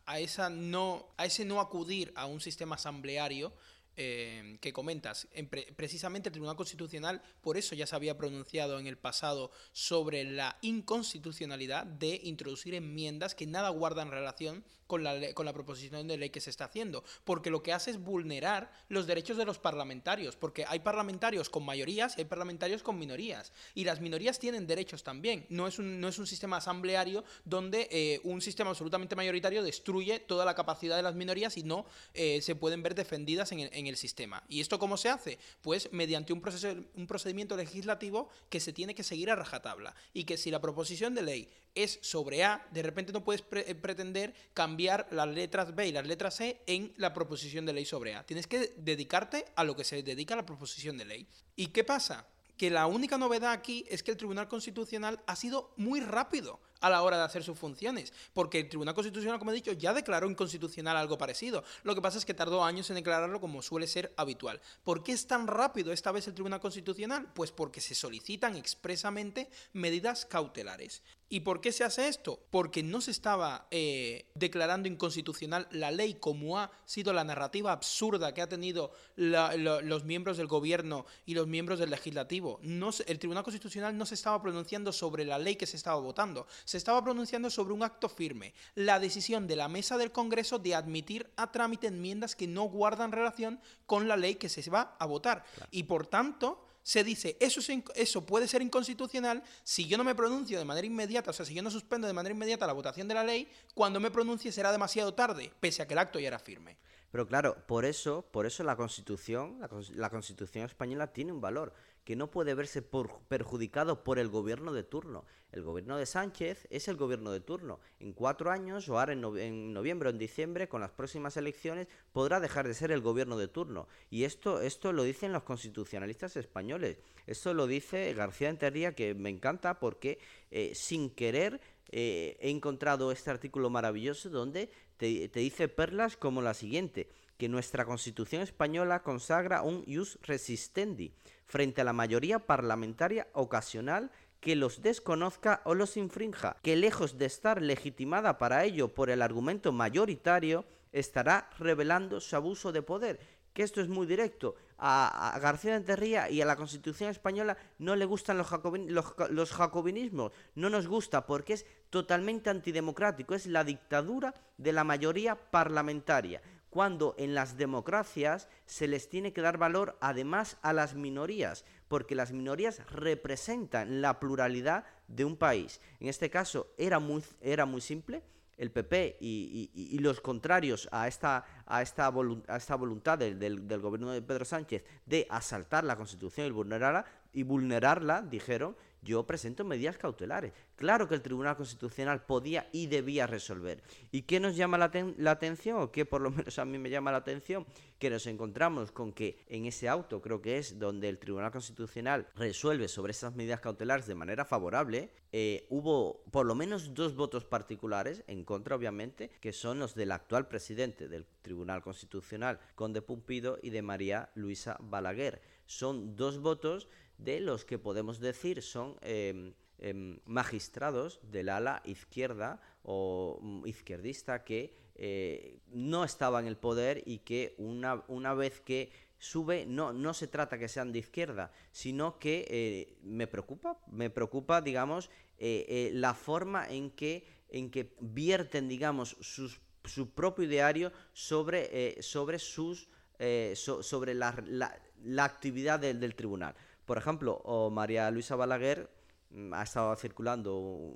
a esa no, a ese no acudir a un sistema asambleario eh, que comentas. precisamente el Tribunal Constitucional por eso ya se había pronunciado en el pasado sobre la inconstitucionalidad de introducir enmiendas que nada guardan relación con la, con la proposición de ley que se está haciendo, porque lo que hace es vulnerar los derechos de los parlamentarios, porque hay parlamentarios con mayorías y hay parlamentarios con minorías, y las minorías tienen derechos también, no es un, no es un sistema asambleario donde eh, un sistema absolutamente mayoritario destruye toda la capacidad de las minorías y no eh, se pueden ver defendidas en el, el sistema. ¿Y esto cómo se hace? Pues mediante un, proceso, un procedimiento legislativo que se tiene que seguir a rajatabla, y que si la proposición de ley es sobre A, de repente no puedes pretender cambiar las letras B y las letras C en la proposición de ley sobre A. Tienes que dedicarte a lo que se dedica a la proposición de ley. ¿Y qué pasa? Que la única novedad aquí es que el Tribunal Constitucional ha sido muy rápido a la hora de hacer sus funciones, porque el Tribunal Constitucional, como he dicho, ya declaró inconstitucional algo parecido. Lo que pasa es que tardó años en declararlo como suele ser habitual. ¿Por qué es tan rápido esta vez el Tribunal Constitucional? Pues porque se solicitan expresamente medidas cautelares. ¿Y por qué se hace esto? Porque no se estaba eh, declarando inconstitucional la ley como ha sido la narrativa absurda que ha tenido los miembros del gobierno y los miembros del legislativo. El Tribunal Constitucional no se estaba pronunciando sobre la ley que se estaba votando, se estaba pronunciando sobre un acto firme, la decisión de la mesa del Congreso de admitir a trámite enmiendas que no guardan relación con la ley que se va a votar. Y por tanto, se dice, eso, eso puede ser inconstitucional si yo no me pronuncio de manera inmediata, o sea, si yo no suspendo de manera inmediata la votación de la ley, cuando me pronuncie será demasiado tarde, pese a que el acto ya era firme. Pero claro, por eso, por eso la Constitución, la Constitución española tiene un valor que no puede verse perjudicado por el gobierno de turno. El gobierno de Sánchez es el gobierno de turno. En cuatro años, o ahora en, noviembre o en diciembre, con las próximas elecciones, podrá dejar de ser el gobierno de turno. Y esto, esto lo dicen los constitucionalistas españoles. Esto lo dice García Enterría, que me encanta porque eh, sin querer eh, he encontrado este artículo maravilloso donde te, dice perlas como la siguiente que nuestra Constitución española consagra un ius resistendi frente a la mayoría parlamentaria ocasional que los desconozca o los infrinja, que lejos de estar legitimada para ello por el argumento mayoritario, estará revelando su abuso de poder. Que esto es muy directo. A, García de Enterría y a la Constitución española no le gustan los, los jacobinismos. No nos gusta porque es totalmente antidemocrático. Es la dictadura de la mayoría parlamentaria cuando en las democracias se les tiene que dar valor además a las minorías, porque las minorías representan la pluralidad de un país. En este caso era muy, era muy simple, el PP y, los contrarios a esta, a esta, esta voluntad del, gobierno de Pedro Sánchez de asaltar la Constitución y vulnerarla, y vulnerarla, dijeron, yo presento medidas cautelares. Claro que el Tribunal Constitucional podía y debía resolver. ¿Y qué nos llama la, atención? O qué por lo menos a mí me llama la atención, que nos encontramos con que en ese auto, creo que es donde el Tribunal Constitucional resuelve sobre esas medidas cautelares de manera favorable, eh, hubo por lo menos dos votos particulares, en contra obviamente, que son los del actual presidente del Tribunal Constitucional, Conde Pumpido, y de María Luisa Balaguer. Son dos votos de los que podemos decir son em, em, magistrados del ala izquierda o mm, izquierdista que eh, no estaba en el poder y que una, una vez que sube, no, no se trata que sean de izquierda, sino que eh, me preocupa, me preocupa, digamos, eh, la forma en que, en que vierten, digamos, sus, su propio ideario sobre, sobre sus... sobre la, la, actividad del tribunal. Por ejemplo, María Luisa Balaguer ha estado circulando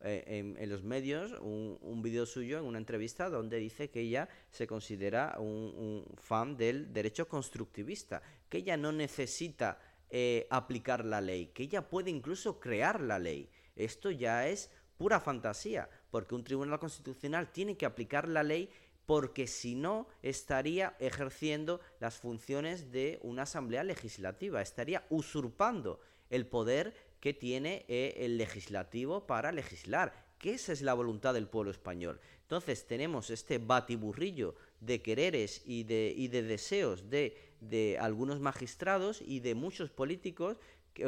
eh, en, los medios un, un vídeo suyo en una entrevista donde dice que ella se considera un, fan del derecho constructivista, que ella no necesita eh, aplicar la ley, que ella puede incluso crear la ley. Esto ya es pura fantasía, porque un tribunal constitucional tiene que aplicar la ley porque si no estaría ejerciendo las funciones de una asamblea legislativa, estaría usurpando el poder que tiene eh, el legislativo para legislar, que esa es la voluntad del pueblo español. Entonces tenemos este batiburrillo de quereres y de, deseos de, algunos magistrados y de muchos políticos,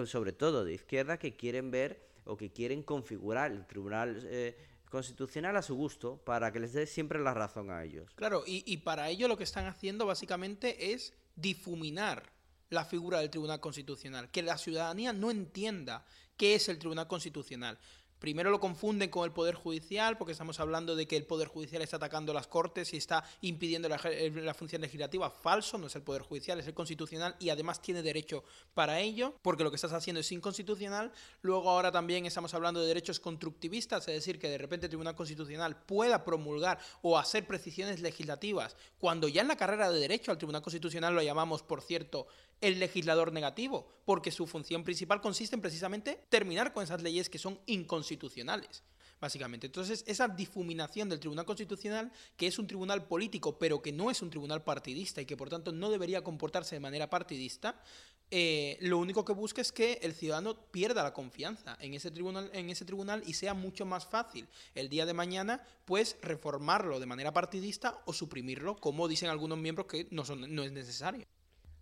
sobre todo de izquierda, que quieren ver o que quieren configurar el Tribunal eh, constitucional a su gusto para que les dé siempre la razón a ellos. Claro, y, para ello lo que están haciendo básicamente es difuminar la figura del Tribunal Constitucional, que la ciudadanía no entienda qué es el Tribunal Constitucional. Primero lo confunden con el Poder Judicial, porque estamos hablando de que el Poder Judicial está atacando las Cortes y está impidiendo la, función legislativa. Falso, no es el Poder Judicial, es el Constitucional y además tiene derecho para ello, porque lo que estás haciendo es inconstitucional. Luego ahora también estamos hablando de derechos constructivistas, es decir, que de repente el Tribunal Constitucional pueda promulgar o hacer precisiones legislativas, cuando ya en la carrera de Derecho al Tribunal Constitucional lo llamamos, por cierto, el legislador negativo, porque su función principal consiste en precisamente terminar con esas leyes que son inconstitucionales. Básicamente. Entonces, esa difuminación del Tribunal Constitucional, que es un tribunal político, pero que no es un tribunal partidista y que por tanto no debería comportarse de manera partidista, eh, lo único que busca es que el ciudadano pierda la confianza en ese, tribunal, en ese tribunal y sea mucho más fácil el día de mañana, pues reformarlo de manera partidista o suprimirlo, como dicen algunos miembros que no, son, no es necesario.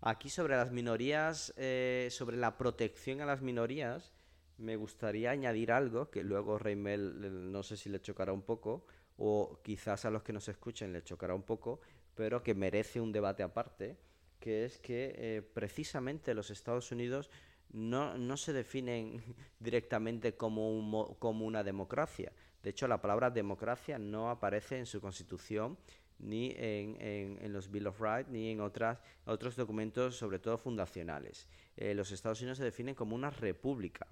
Aquí sobre las minorías, eh, sobre la protección a las minorías, me gustaría añadir algo que luego Reimel no sé si le chocará un poco, o quizás a los que nos escuchen le chocará un poco, pero que merece un debate aparte, que es que eh, precisamente los Estados Unidos no, no se definen directamente como, como una democracia. De hecho, la palabra democracia no aparece en su constitución ni en, en, los Bill of Rights, ni en otras, otros documentos, sobre todo fundacionales. Eh, los Estados Unidos se definen como una república.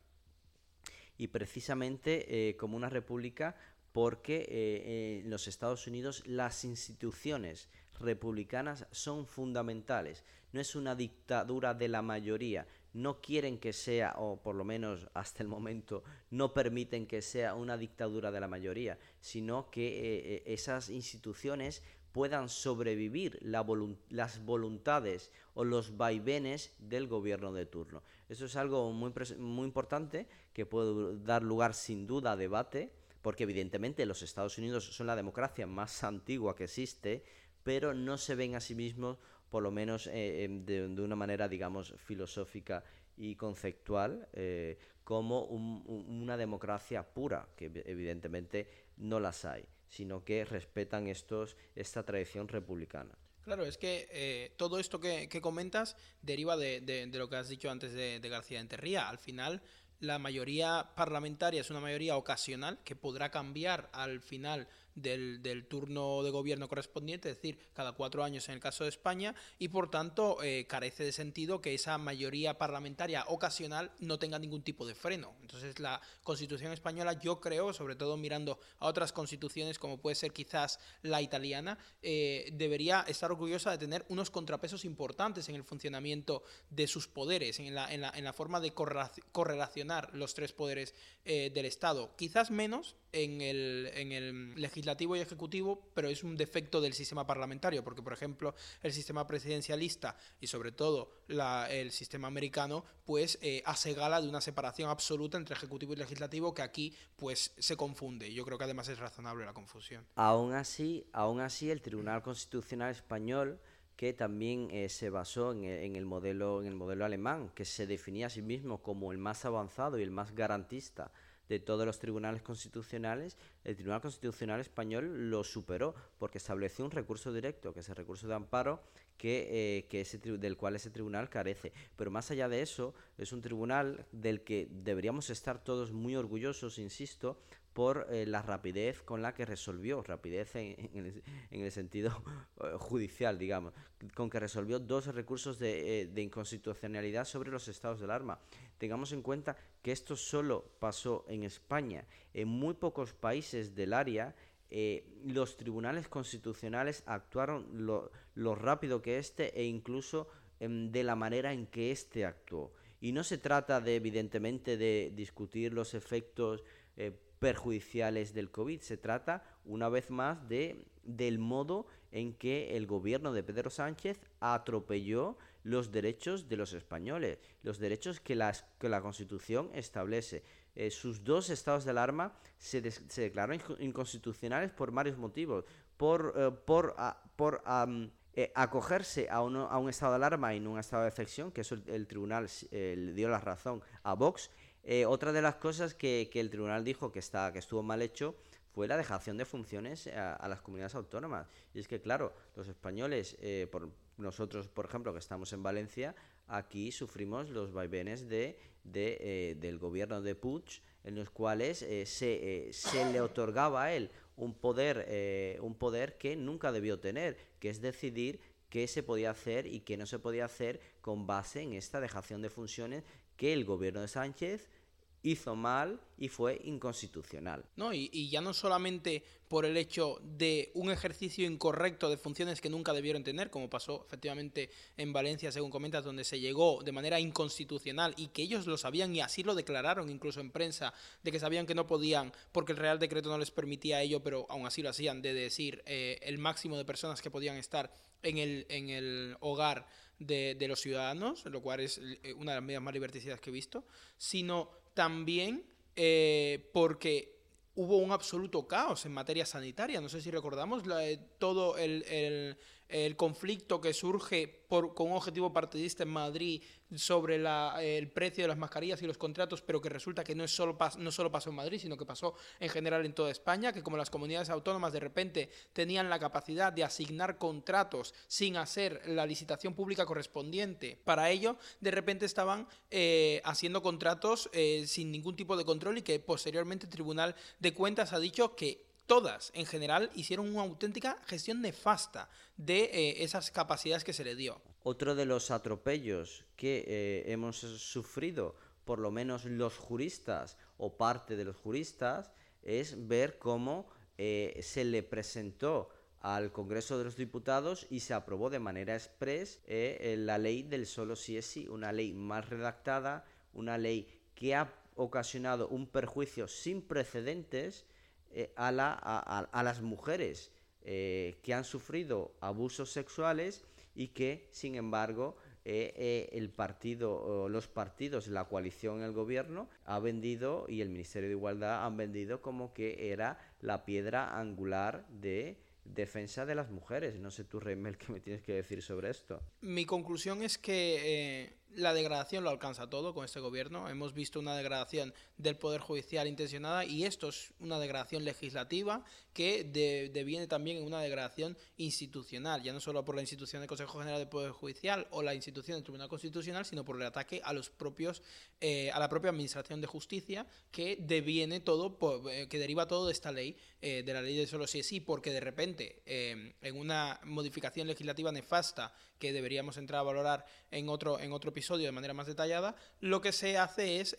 Y precisamente eh, como una república porque eh, en los Estados Unidos las instituciones republicanas son fundamentales. No es una dictadura de la mayoría. No quieren que sea, o por lo menos hasta el momento, no permiten que sea una dictadura de la mayoría, sino que esas instituciones puedan sobrevivir las voluntades o los vaivenes del gobierno de turno. Eso es algo muy, muy importante que puede dar lugar sin duda a debate, porque evidentemente los Estados Unidos son la democracia más antigua que existe, pero no se ven a sí mismos, por lo menos eh, em, de, una manera, digamos, filosófica y conceptual, eh, como una democracia pura, que evidentemente no las hay sino que respetan estos esta tradición republicana. Claro, es que eh, todo esto que, comentas deriva de, lo que has dicho antes de, García Enterría. Al final, la mayoría parlamentaria es una mayoría ocasional que podrá cambiar al final del, del, turno de gobierno correspondiente, es decir, cada cuatro años en el caso de España, y por tanto eh, carece de sentido que esa mayoría parlamentaria ocasional no tenga ningún tipo de freno. Entonces la Constitución española, yo creo, sobre todo mirando a otras constituciones como puede ser quizás la italiana, eh, debería estar orgullosa de tener unos contrapesos importantes en el funcionamiento de sus poderes, en la, en la, en la forma de correlacionar los tres poderes eh, del Estado. Quizás menos en el, en el legislativo y ejecutivo, pero es un defecto del sistema parlamentario, porque por ejemplo el sistema presidencialista y sobre todo el sistema americano, pues eh, hace gala de una separación absoluta entre ejecutivo y legislativo que aquí pues se confunde. Yo creo que además es razonable la confusión. Aún así, aún así el Tribunal Constitucional español que también eh, se basó en, el modelo, en el modelo alemán, que se definía a sí mismo como el más avanzado y el más garantista de todos los tribunales constitucionales, el Tribunal Constitucional Español lo superó porque estableció un recurso directo, que es el recurso de amparo, que, eh, que ese, del cual ese tribunal carece. Pero más allá de eso, es un tribunal del que deberíamos estar todos muy orgullosos, insisto, por eh, la rapidez con la que resolvió, rapidez en, el, sentido eh, judicial, digamos, con que resolvió dos recursos de, de, inconstitucionalidad sobre los estados del arma. Tengamos en cuenta que esto solo pasó en España. En muy pocos países del área eh, los tribunales constitucionales actuaron lo, rápido que este e incluso em, de la manera en que este actuó. Y no se trata de, evidentemente, de discutir los efectos eh, perjudiciales del COVID, se trata, una vez más, de, del modo en que el gobierno de Pedro Sánchez atropelló los derechos de los españoles, los derechos que, las, que la Constitución establece. Eh, sus dos estados de alarma se, se, declararon inconstitucionales por varios motivos. Por, eh, por, por eh, acogerse a, uno, a un estado de alarma y no un estado de excepción, que eso el, tribunal le dio la razón a Vox. otra de las cosas que, que, el tribunal dijo que, está, que estuvo mal hecho fue la dejación de funciones a, a, las comunidades autónomas. Y es que, claro, los españoles, por, nosotros, por ejemplo, que estamos en Valencia, aquí sufrimos los vaivenes de, de eh, del gobierno de Puig, en los cuales eh, se, eh, se, le otorgaba a él un poder, un poder que nunca debió tener, que es decidir qué se podía hacer y qué no se podía hacer con base en esta dejación de funciones que el gobierno de Sánchez hizo mal y fue inconstitucional. No, y, ya no solamente por el hecho de un ejercicio incorrecto de funciones que nunca debieron tener, como pasó efectivamente en Valencia, según comentas, donde se llegó de manera inconstitucional y que ellos lo sabían y así lo declararon incluso en prensa, de que sabían que no podían porque el Real Decreto no les permitía ello, pero aún así lo hacían, de decir eh, el máximo de personas que podían estar en el, en el hogar de, de los ciudadanos, lo cual es eh, una de las medidas más liberticidas que he visto, sino también eh, porque hubo un absoluto caos en materia sanitaria. No sé si recordamos la, todo el, el, el conflicto que surge por, con un objetivo partidista en Madrid sobre la, el precio de las mascarillas y los contratos, pero que resulta que no, es solo no solo pasó en Madrid, sino que pasó en general en toda España, que como las comunidades autónomas de repente tenían la capacidad de asignar contratos sin hacer la licitación pública correspondiente para ello, de repente estaban eh, haciendo contratos eh, sin ningún tipo de control y que posteriormente el Tribunal de Cuentas ha dicho que todas en general hicieron una auténtica gestión nefasta de eh, esas capacidades que se le dio. Otro de los atropellos que eh, hemos sufrido, por lo menos los juristas o parte de los juristas, es ver cómo eh, se le presentó al Congreso de los Diputados y se aprobó de manera express la ley del solo si es sí, una ley mal redactada, una ley que ha ocasionado un perjuicio sin precedentes eh, a, la, a, las mujeres eh, que han sufrido abusos sexuales y que, sin embargo, eh, el partido, los partidos, la coalición, el gobierno ha vendido y el Ministerio de Igualdad han vendido como que era la piedra angular de defensa de las mujeres. No sé tú, Reymel, qué me tienes que decir sobre esto. Mi conclusión es que la degradación lo alcanza todo con este gobierno. Hemos visto una degradación del Poder Judicial intencionada y esto es una degradación legislativa que deviene también en una degradación institucional, ya no solo por la institución del Consejo General del Poder Judicial o la institución del Tribunal Constitucional, sino por el ataque a los propios, eh, a la propia Administración de Justicia que deviene todo, eh, que deriva todo de esta ley, eh, de la ley de solo si es sí, porque de repente en una modificación legislativa nefasta que deberíamos entrar a valorar en otro, en otro episodio de manera más detallada, lo que se hace es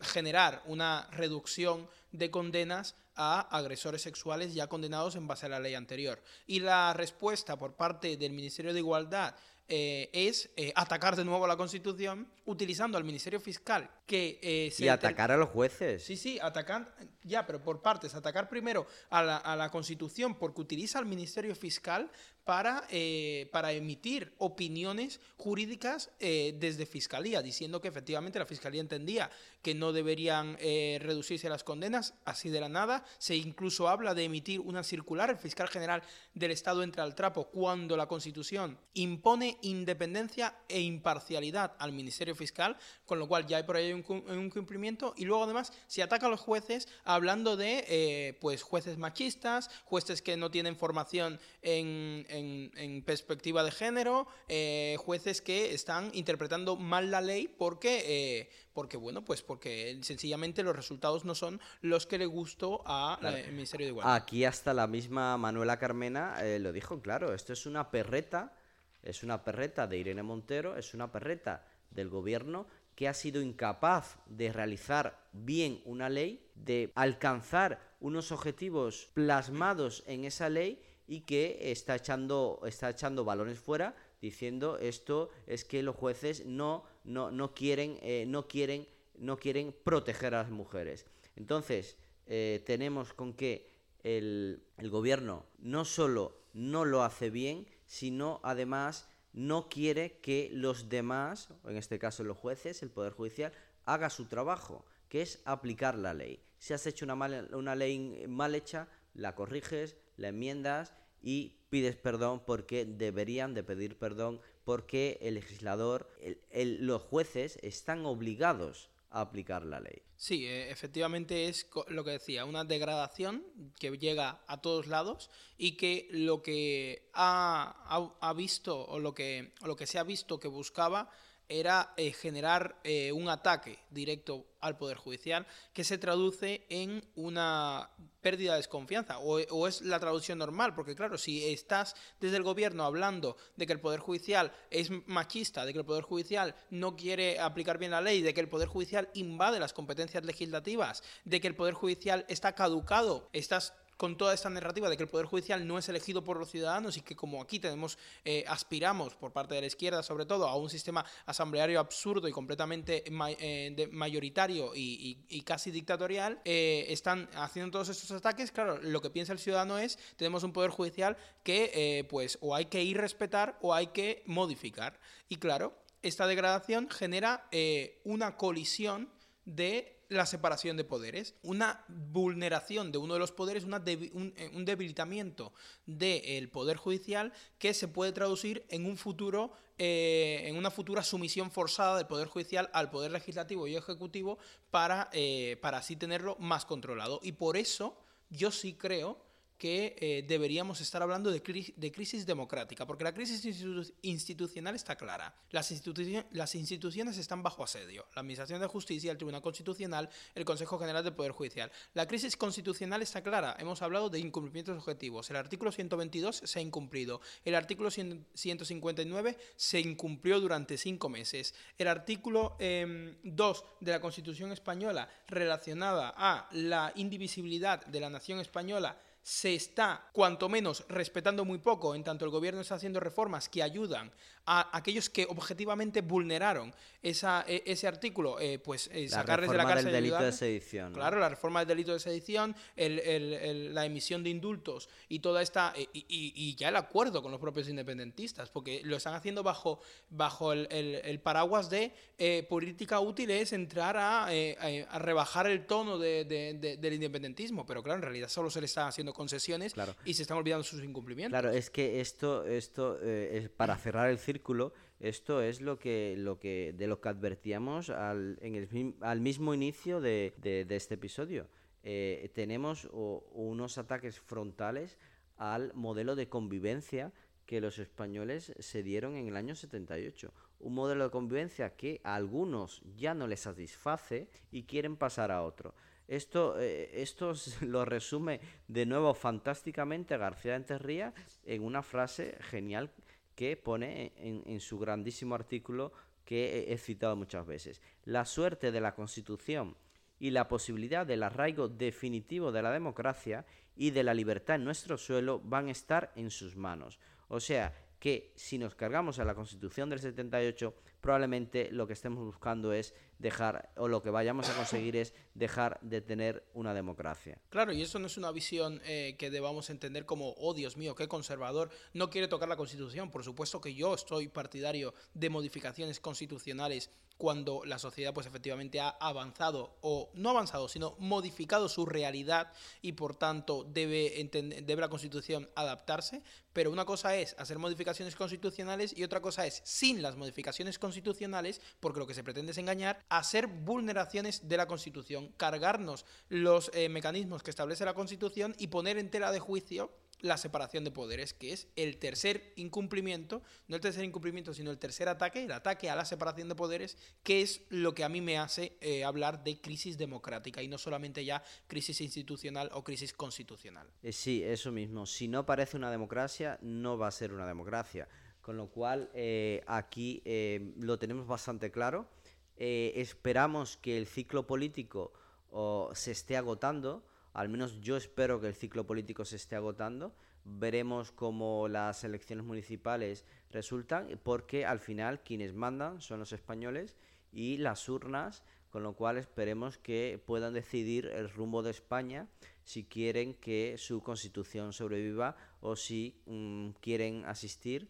generar una reducción de condenas a agresores sexuales ya condenados en base a la ley anterior. Y la respuesta por parte del Ministerio de Igualdad eh, es eh, atacar de nuevo la Constitución utilizando al Ministerio Fiscal que eh, y atacar a los jueces. Sí, sí, atacar ya, pero por partes. Atacar primero a la, a la Constitución porque utiliza al Ministerio Fiscal para, para emitir opiniones jurídicas desde Fiscalía, diciendo que efectivamente la Fiscalía entendía que no deberían reducirse las condenas así de la nada. Se incluso habla de emitir una circular. El fiscal general del Estado entra al trapo cuando la Constitución impone independencia e imparcialidad al Ministerio Fiscal, con lo cual ya hay por ahí un, un cumplimiento. Y luego además se ataca a los jueces hablando de eh, pues jueces machistas, jueces que no tienen formación en, en, perspectiva de género, eh, jueces que están interpretando mal la ley porque, eh, porque bueno, pues porque sencillamente los resultados no son los que le gustó al Ministerio de Igualdad. Aquí hasta la misma Manuela Carmena lo dijo claro, esto es una perreta es una perreta de Irene Montero, es una perreta del gobierno que ha sido incapaz de realizar bien una ley, de alcanzar unos objetivos plasmados en esa ley y que está echando, está echando balones fuera diciendo esto es que los jueces no, no, no quieren, eh, no quieren, no quieren proteger a las mujeres. Entonces, eh, tenemos con que el, el gobierno no solo no lo hace bien, sino además no quiere que los demás, en este caso los jueces, el Poder Judicial, haga su trabajo, que es aplicar la ley. Si has hecho una, una ley mal hecha, la corriges, la enmiendas y pides perdón porque deberían de pedir perdón porque el legislador, los jueces están obligados aplicar la ley. Sí, eh, efectivamente es lo que decía, una degradación que llega a todos lados y que lo que ha, ha, visto o lo que, o lo que se ha visto que buscaba era eh, generar eh, un ataque directo al Poder Judicial que se traduce en una pérdida de desconfianza. O, es la traducción normal, porque claro, si estás desde el gobierno hablando de que el Poder Judicial es machista, de que el Poder Judicial no quiere aplicar bien la ley, de que el Poder Judicial invade las competencias legislativas, de que el Poder Judicial está caducado, estás con toda esta narrativa de que el Poder Judicial no es elegido por los ciudadanos y que como aquí tenemos, eh, aspiramos por parte de la izquierda sobre todo a un sistema asambleario absurdo y completamente eh, mayoritario y, casi dictatorial, eh, están haciendo todos estos ataques, claro, lo que piensa el ciudadano es, tenemos un Poder Judicial que pues o hay que ir respetar o hay que modificar. Y claro, esta degradación genera una colisión de la separación de poderes, una vulneración de uno de los poderes, eh, un, debilitamiento del poder judicial que se puede traducir en un futuro, eh, en una futura sumisión forzada del poder judicial al poder legislativo y ejecutivo para, eh, para así tenerlo más controlado. Y por eso yo sí creo que eh, deberíamos estar hablando de, de, crisis democrática, porque la crisis institucional está clara. Las, las, instituciones están bajo asedio. La Administración de Justicia, el Tribunal Constitucional, el Consejo General del Poder Judicial. La crisis constitucional está clara. Hemos hablado de incumplimientos objetivos. El artículo 122 se ha incumplido. El artículo 159 se incumplió durante cinco meses. El artículo 2 em, de la Constitución española relacionada a la indivisibilidad de la nación española se está, cuanto menos, respetando muy poco, en tanto el gobierno está haciendo reformas que ayudan a aquellos que objetivamente vulneraron esa, e, ese artículo, eh, pues eh, sacarles de la cárcel. Del delito de sedición. Claro, la reforma del delito de sedición, la emisión de indultos y toda esta. Eh, y, ya el acuerdo con los propios independentistas, porque lo están haciendo bajo, bajo el, paraguas de política útil es entrar a, a rebajar el tono del independentismo. Pero claro, en realidad solo se le están haciendo concesiones y se están olvidando sus incumplimientos. Claro, es que esto, esto es para cerrar el círculo Esto es lo que, lo que, de lo que advertíamos al, en el, al mismo inicio de, este episodio. Eh, tenemos unos ataques frontales al modelo de convivencia que los españoles se dieron en el año 78. Un modelo de convivencia que a algunos ya no les satisface y quieren pasar a otro. Esto, eh, lo resume de nuevo fantásticamente García Enterría en una frase genial que pone en, su grandísimo artículo que he, citado muchas veces. La suerte de la Constitución y la posibilidad del arraigo definitivo de la democracia y de la libertad en nuestro suelo van a estar en sus manos. O sea, que si nos cargamos a la Constitución del 78, probablemente lo que estemos buscando es dejar, o lo que vayamos a conseguir es dejar de tener una democracia. Claro, y eso no es una visión eh, que debamos entender como, oh Dios mío, qué conservador, no quiere tocar la Constitución. Por supuesto que yo estoy partidario de modificaciones constitucionales cuando la sociedad pues efectivamente ha avanzado o no avanzado, sino modificado su realidad y por tanto debe, la Constitución adaptarse, pero una cosa es hacer modificaciones constitucionales y otra cosa es sin las modificaciones constitucionales, porque lo que se pretende es engañar, hacer vulneraciones de la Constitución, cargarnos los eh, mecanismos que establece la Constitución y poner en tela de juicio la separación de poderes, que es el tercer incumplimiento, no el tercer incumplimiento, sino el tercer ataque, el ataque a la separación de poderes, que es lo que a mí me hace eh, hablar de crisis democrática y no solamente ya crisis institucional o crisis constitucional. Eh, sí, eso mismo. Si no parece una democracia, no va a ser una democracia. Con lo cual, eh, aquí lo tenemos bastante claro. esperamos que el ciclo político se esté agotando al menos yo espero que el ciclo político se esté agotando. Veremos cómo las elecciones municipales resultan, porque al final quienes mandan son los españoles y las urnas, con lo cual esperemos que puedan decidir el rumbo de España si quieren que su constitución sobreviva o si mm, quieren asistir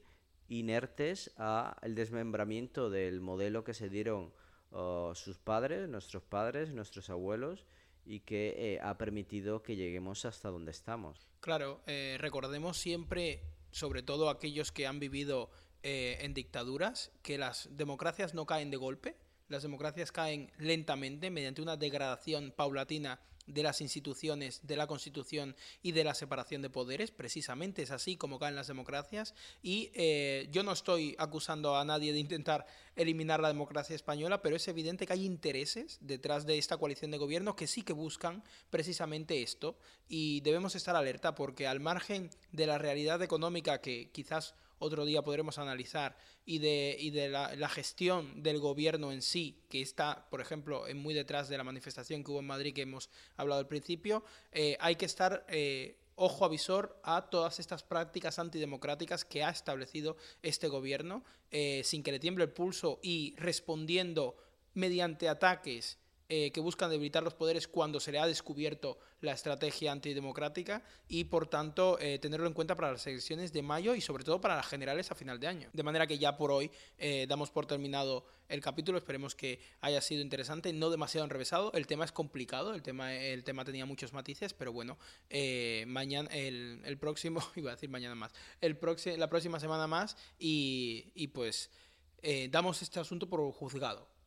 inertes al desmembramiento del modelo que se dieron oh, sus padres, nuestros padres, nuestros abuelos y que eh, ha permitido que lleguemos hasta donde estamos. Claro, eh, recordemos siempre, sobre todo aquellos que han vivido eh, en dictaduras, que las democracias no caen de golpe, las democracias caen lentamente mediante una degradación paulatina de las instituciones, de la Constitución y de la separación de poderes. Precisamente es así como caen las democracias. Y eh, yo no estoy acusando a nadie de intentar eliminar la democracia española, pero es evidente que hay intereses detrás de esta coalición de gobierno que sí que buscan precisamente esto. Y debemos estar alerta porque al margen de la realidad económica que quizás otro día podremos analizar, y de, y de la, gestión del gobierno en sí, que está, por ejemplo, muy detrás de la manifestación que hubo en Madrid que hemos hablado al principio, eh, hay que estar... Eh, ojo avisor a todas estas prácticas antidemocráticas que ha establecido este gobierno, eh, sin que le tiemble el pulso y respondiendo mediante ataques eh, que buscan debilitar los poderes cuando se le ha descubierto la estrategia antidemocrática y por tanto eh, tenerlo en cuenta para las elecciones de mayo y sobre todo para las generales a final de año. De manera que ya por hoy eh, damos por terminado el capítulo, esperemos que haya sido interesante, no demasiado enrevesado, el tema es complicado, el tema, el tema tenía muchos matices, pero bueno, mañana, el, el, próximo, iba a decir mañana más, el la próxima semana más y, y pues damos este asunto por juzgado